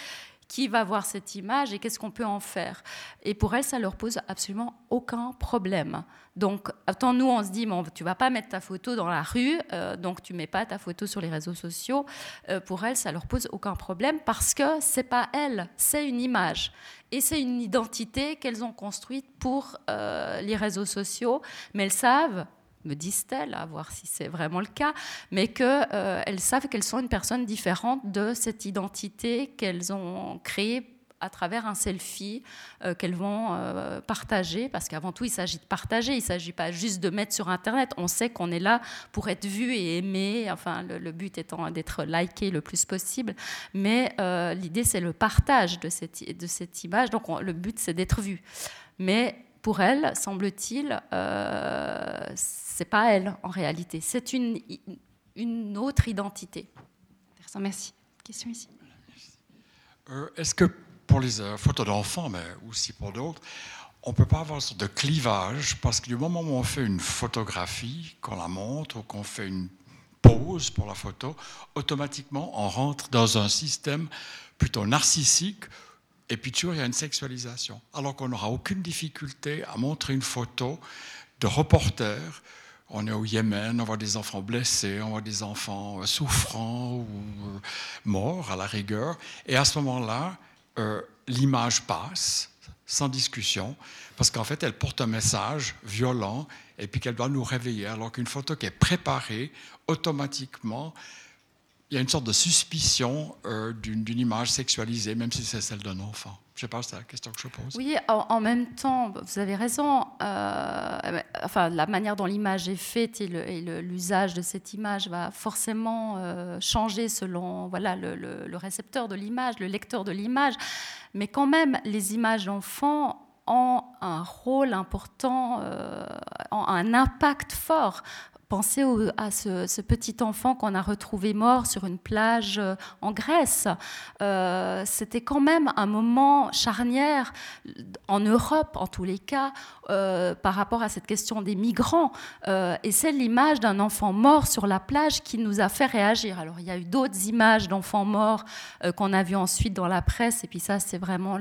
qui va voir cette image et qu'est-ce qu'on peut en faire. Et pour elles, ça leur pose absolument aucun problème. Donc, attends, nous, on se dit, bon, tu vas pas mettre ta photo dans la rue, euh, donc tu mets pas ta photo sur les réseaux sociaux. Euh, pour elles, ça leur pose aucun problème parce que c'est pas elles, c'est une image. Et c'est une identité qu'elles ont construite pour euh, les réseaux sociaux, mais elles savent me disent-elles, à voir si c'est vraiment le cas, mais qu'elles euh, savent qu'elles sont une personne différente de cette identité qu'elles ont créée à travers un selfie euh, qu'elles vont euh, partager, parce qu'avant tout, il s'agit de partager, il ne s'agit pas juste de mettre sur Internet. On sait qu'on est là pour être vu et aimé, enfin, le, but étant d'être liké le plus possible, mais l'idée, c'est le partage de cette image, donc le but, c'est d'être vu. Mais pour elle, semble-t-il, euh, c'est pas elle en réalité, c'est une, une autre identité. Merci. Question ici. Euh, est-ce que pour les euh, photos d'enfants, mais aussi pour d'autres, on ne peut pas avoir une sorte de clivage? Parce que du moment où on fait une photographie, qu'on la montre ou qu'on fait une pose pour la photo, automatiquement on rentre dans un système plutôt narcissique et puis toujours, il y a une sexualisation. Alors qu'on n'aura aucune difficulté à montrer une photo de reporter. On est au Yémen, on voit des enfants blessés, on voit des enfants euh, souffrants ou euh, morts à la rigueur. Et à ce moment-là, euh, l'image passe sans discussion, parce qu'en fait, elle porte un message violent et puis qu'elle doit nous réveiller. Alors qu'une photo qui est préparée, automatiquement, il y a une sorte de suspicion euh, d'une image sexualisée, même si c'est celle d'un enfant. Je sais pas, c'est la question que je pose. Oui, en, même temps, vous avez raison. Euh, enfin, la manière dont l'image est faite et l'usage de cette image va forcément euh, changer selon voilà, le, le récepteur de l'image, le lecteur de l'image. Mais quand même, les images d'enfants ont un rôle important, ont un impact fort Pensez à ce, petit enfant qu'on a retrouvé mort sur une plage euh, en Grèce. Euh, c'était quand même un moment charnière en Europe, en tous les cas, euh, par rapport à cette question des migrants. et c'est l'image d'un enfant mort sur la plage qui nous a fait réagir. Alors, il y a eu d'autres images d'enfants morts qu'on a vues ensuite dans la presse. Et puis ça, c'est vraiment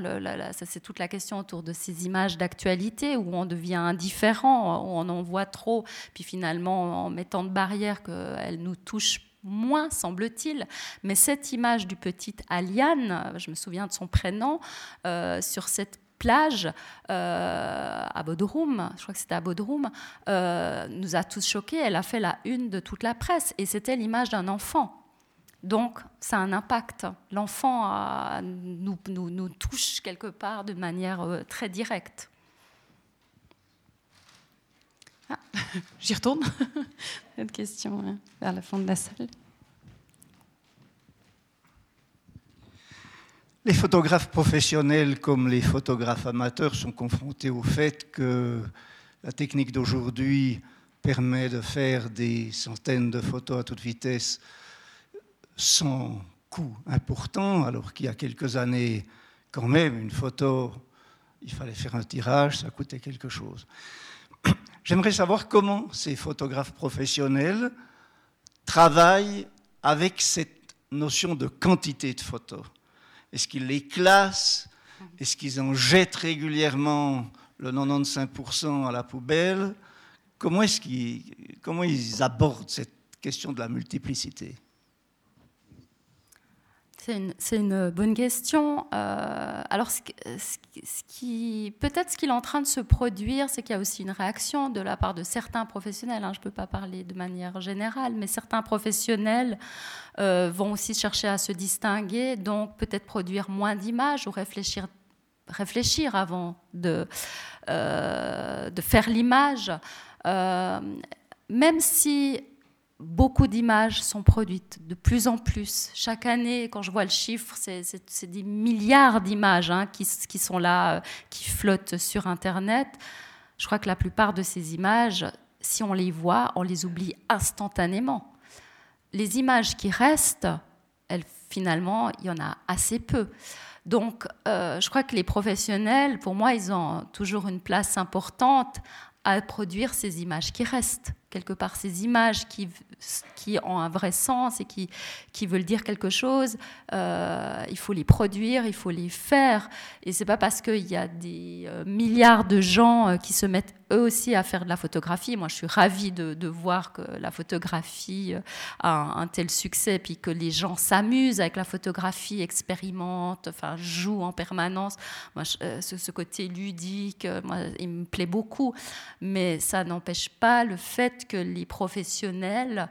ça, c'est toute la question autour de ces images d'actualité où on devient indifférent, où on en voit trop. Puis finalement, en mettant de barrière qu'elle nous touche moins, semble-t-il. Mais cette image du petit Aliane, je me souviens de son prénom, euh, sur cette plage euh, à Bodrum, je crois que c'était à Bodrum, euh, nous a tous choqués. Elle a fait la une de toute la presse et c'était l'image d'un enfant. Donc, ça a un impact. L'enfant nous, touche quelque part de manière très directe. Ah, j'y retourne. Une question hein, vers le fond de la salle. Les photographes professionnels comme les photographes amateurs sont confrontés au fait que la technique d'aujourd'hui permet de faire des centaines de photos à toute vitesse sans coût important, alors qu'il y a quelques années, quand même, une photo, il fallait faire un tirage, ça coûtait quelque chose. J'aimerais savoir comment ces photographes professionnels travaillent avec cette notion de quantité de photos. Est-ce qu'ils les classent? Est-ce qu'ils en jettent régulièrement le 95% à la poubelle? Comment est-ce qu'ils comment ils abordent cette question de la multiplicité? C'est une, bonne question. Euh, alors, peut-être ce qu'il est en train de se produire, c'est qu'il y a aussi une réaction de la part de certains professionnels. Hein. je ne peux pas parler de manière générale, mais certains professionnels euh, vont aussi chercher à se distinguer, donc peut-être produire moins d'images ou réfléchir, avant euh, de faire l'image. même si beaucoup d'images sont produites, de plus en plus. Chaque année, quand je vois le chiffre, c'est des milliards d'images hein, qui, sont là, euh, qui flottent sur Internet. Je crois que la plupart de ces images, si on les voit, on les oublie instantanément. Les images qui restent, elles, finalement, il y en a assez peu. Donc, euh, je crois que les professionnels, pour moi, ils ont toujours une place importante à produire ces images qui restent quelque part ces images qui, qui ont un vrai sens et qui, qui veulent dire quelque chose, euh, il faut les produire, il faut les faire. Et c'est pas parce qu'il y a des euh, milliards de gens euh, qui se mettent eux aussi à faire de la photographie. Moi, je suis ravie de, de voir que la photographie a un, tel succès, puis que les gens s'amusent avec la photographie, expérimentent, enfin, jouent en permanence. Moi, ce, ce, côté ludique, moi, il me plaît beaucoup. Mais ça n'empêche pas le fait que les professionnels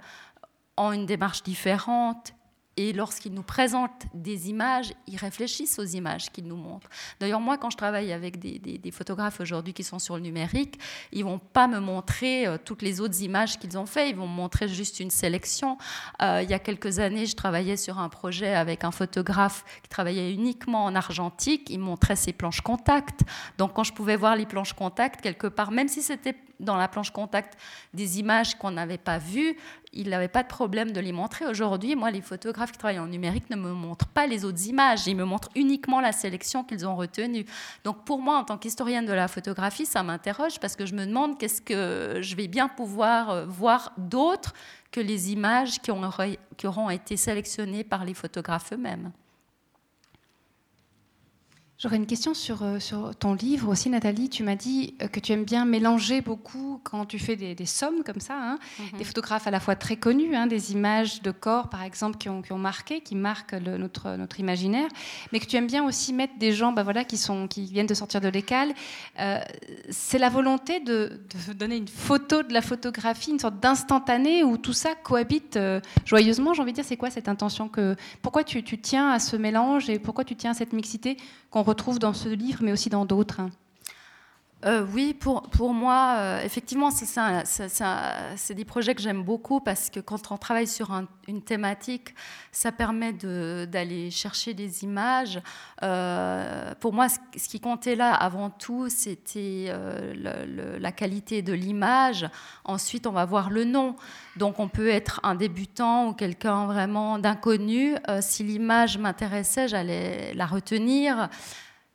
ont une démarche différente et lorsqu'ils nous présentent des images, ils réfléchissent aux images qu'ils nous montrent. D'ailleurs, moi, quand je travaille avec des, photographes aujourd'hui qui sont sur le numérique, ils vont pas me montrer euh, toutes les autres images qu'ils ont fait, ils vont me montrer juste une sélection. Euh, il y a quelques années, je travaillais sur un projet avec un photographe qui travaillait uniquement en argentique. Il montrait ses planches contact. Donc, quand je pouvais voir les planches contact quelque part, même si c'était dans la planche contact des images qu'on n'avait pas vues, il n'avait pas de problème de les montrer. Aujourd'hui, moi, les photographes qui travaillent en numérique ne me montrent pas les autres images, ils me montrent uniquement la sélection qu'ils ont retenue. Donc pour moi, en tant qu'historienne de la photographie, ça m'interroge parce que je me demande qu'est-ce que je vais bien pouvoir euh, voir d'autres que les images qui, qui auront été sélectionnées par les photographes eux-mêmes. J'aurais une question sur, euh, sur, ton livre aussi, Nathalie. Tu m'as dit euh, que tu aimes bien mélanger beaucoup quand tu fais des, sommes comme ça, hein. mhm. des photographes à la fois très connus, hein, des images de corps par exemple qui ont, qui ont marqué, qui marquent le, notre, notre imaginaire, mais que tu aimes bien aussi mettre des gens bah, voilà, qui, sont, qui viennent de sortir de l'école. Euh, c'est la volonté de, de, donner une photo de la photographie, une sorte d'instantané où tout ça cohabite joyeusement. J'ai envie de dire, c'est quoi cette intention que, Pourquoi tu, tu tiens à ce mélange et pourquoi tu tiens à cette mixité qu'on retrouve dans ce livre, mais aussi dans d'autres hein. Euh, oui, pour, pour moi, euh, effectivement, c'est des projets que j'aime beaucoup parce que quand on travaille sur une thématique, ça permet d'aller chercher des images. Euh, pour moi, ce, qui comptait là, avant tout, c'était la qualité de l'image. Ensuite, on va voir le nom. Donc, on peut être un débutant ou quelqu'un vraiment d'inconnu. si l'image m'intéressait, j'allais la retenir.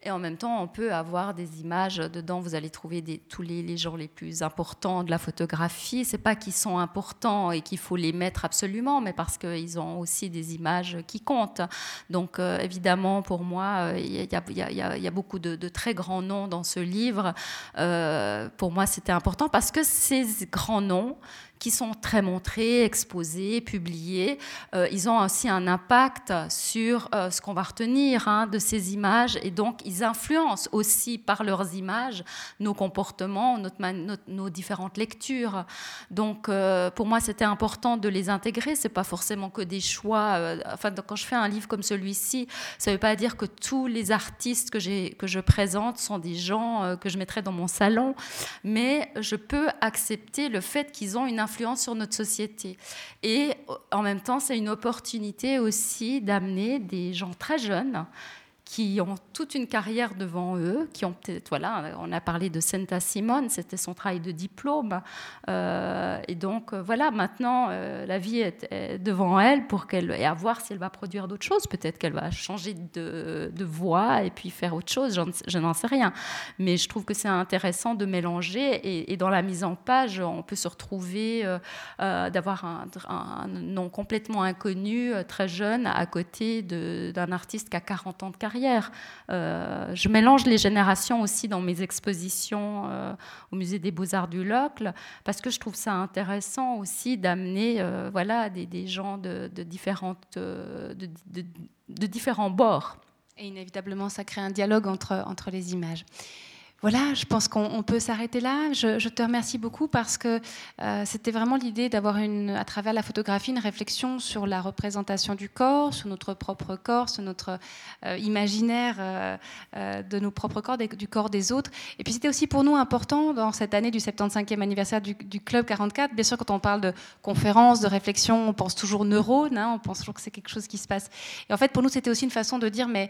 Et en même temps, on peut avoir des images dedans. Vous allez trouver tous les, les, gens les plus importants de la photographie. C'est pas qu'ils sont importants et qu'il faut les mettre absolument, mais parce qu'ils ont aussi des images qui comptent. Donc, euh, évidemment, pour moi, il y, a beaucoup de, de, très grands noms dans ce livre. Euh, pour moi, c'était important parce que ces grands noms, qui sont très montrés, exposés, publiés. Euh, ils ont aussi un impact sur euh, ce qu'on va retenir hein, de ces images et donc ils influencent aussi par leurs images nos comportements, nos différentes lectures. Donc euh, pour moi c'était important de les intégrer. C'est pas forcément que des choix. enfin quand je fais un livre comme celui-ci, ça veut pas dire que tous les artistes que, que je présente sont des gens que je mettrais dans mon salon, mais je peux accepter le fait qu'ils ont une influence sur notre société. Et en même temps, c'est une opportunité aussi d'amener des gens très jeunes qui ont toute une carrière devant eux, qui ont peut-être, voilà, on a parlé de Senta Simone, c'était son travail de diplôme. Euh, et donc, euh, voilà, maintenant, euh, la vie est, devant elle pour qu'elle, et à voir si elle va produire d'autres choses. Peut-être qu'elle va changer de, voie et puis faire autre chose, je n'en sais rien. Mais je trouve que c'est intéressant de mélanger et, dans la mise en page, on peut se retrouver, d'avoir un, nom complètement inconnu, très jeune, à côté d'un artiste qui a 40 ans de carrière euh, je mélange les générations aussi dans mes expositions euh, au musée des beaux-arts du Locle, parce que je trouve ça intéressant aussi d'amener euh, voilà, des, gens de, différentes, de, différents bords. Et inévitablement, ça crée un dialogue entre, entre les images. Voilà, je pense qu'on peut s'arrêter là. Je, te remercie beaucoup parce que euh, c'était vraiment l'idée d'avoir à travers la photographie une réflexion sur la représentation du corps, sur notre propre corps, sur notre euh, imaginaire euh, de nos propres corps, du corps des autres. Et puis c'était aussi pour nous important dans cette année du 75e anniversaire du, Club 44. Bien sûr, quand on parle de conférences, de réflexion, on pense toujours neurones, hein, on pense toujours que c'est quelque chose qui se passe. Et en fait, pour nous, c'était aussi une façon de dire, mais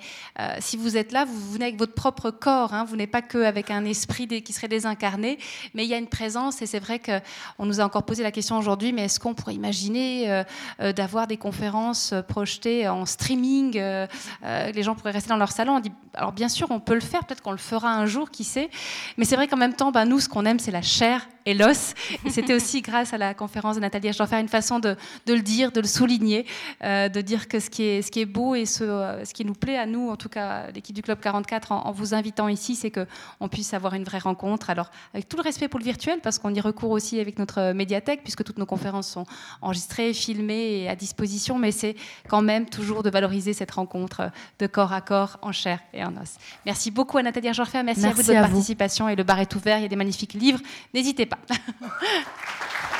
si vous êtes là, vous venez avec votre propre corps, hein, vous n'êtes pas que avec un esprit qui serait désincarné, mais il y a une présence et c'est vrai qu'on nous a encore posé la question aujourd'hui, mais est-ce qu'on pourrait imaginer euh, euh, d'avoir des conférences euh, projetées en streaming Les gens pourraient rester dans leur salon? Alors bien sûr, on peut le faire, peut-être qu'on le fera un jour, qui sait, mais c'est vrai qu'en même temps, ben, nous, ce qu'on aime, c'est la chair et l'os. Et c'était aussi grâce à la conférence de Nathalie faire une façon de, le dire, de le souligner, de dire que ce qui est, beau et ce, qui nous plaît à nous, en tout cas l'équipe du Club 44, en, en vous invitant ici, c'est qu'on puisse avoir une vraie rencontre. Alors, avec tout le respect pour le virtuel, parce qu'on y recourt aussi avec notre médiathèque, puisque toutes nos conférences sont enregistrées, filmées et à disposition, mais c'est quand même toujours de valoriser cette rencontre de corps à corps, en chair et en os. Merci beaucoup à Nathalie merci, merci, à vous de votre participation et le bar est ouvert, il y a des magnifiques livres, n'hésitez pas.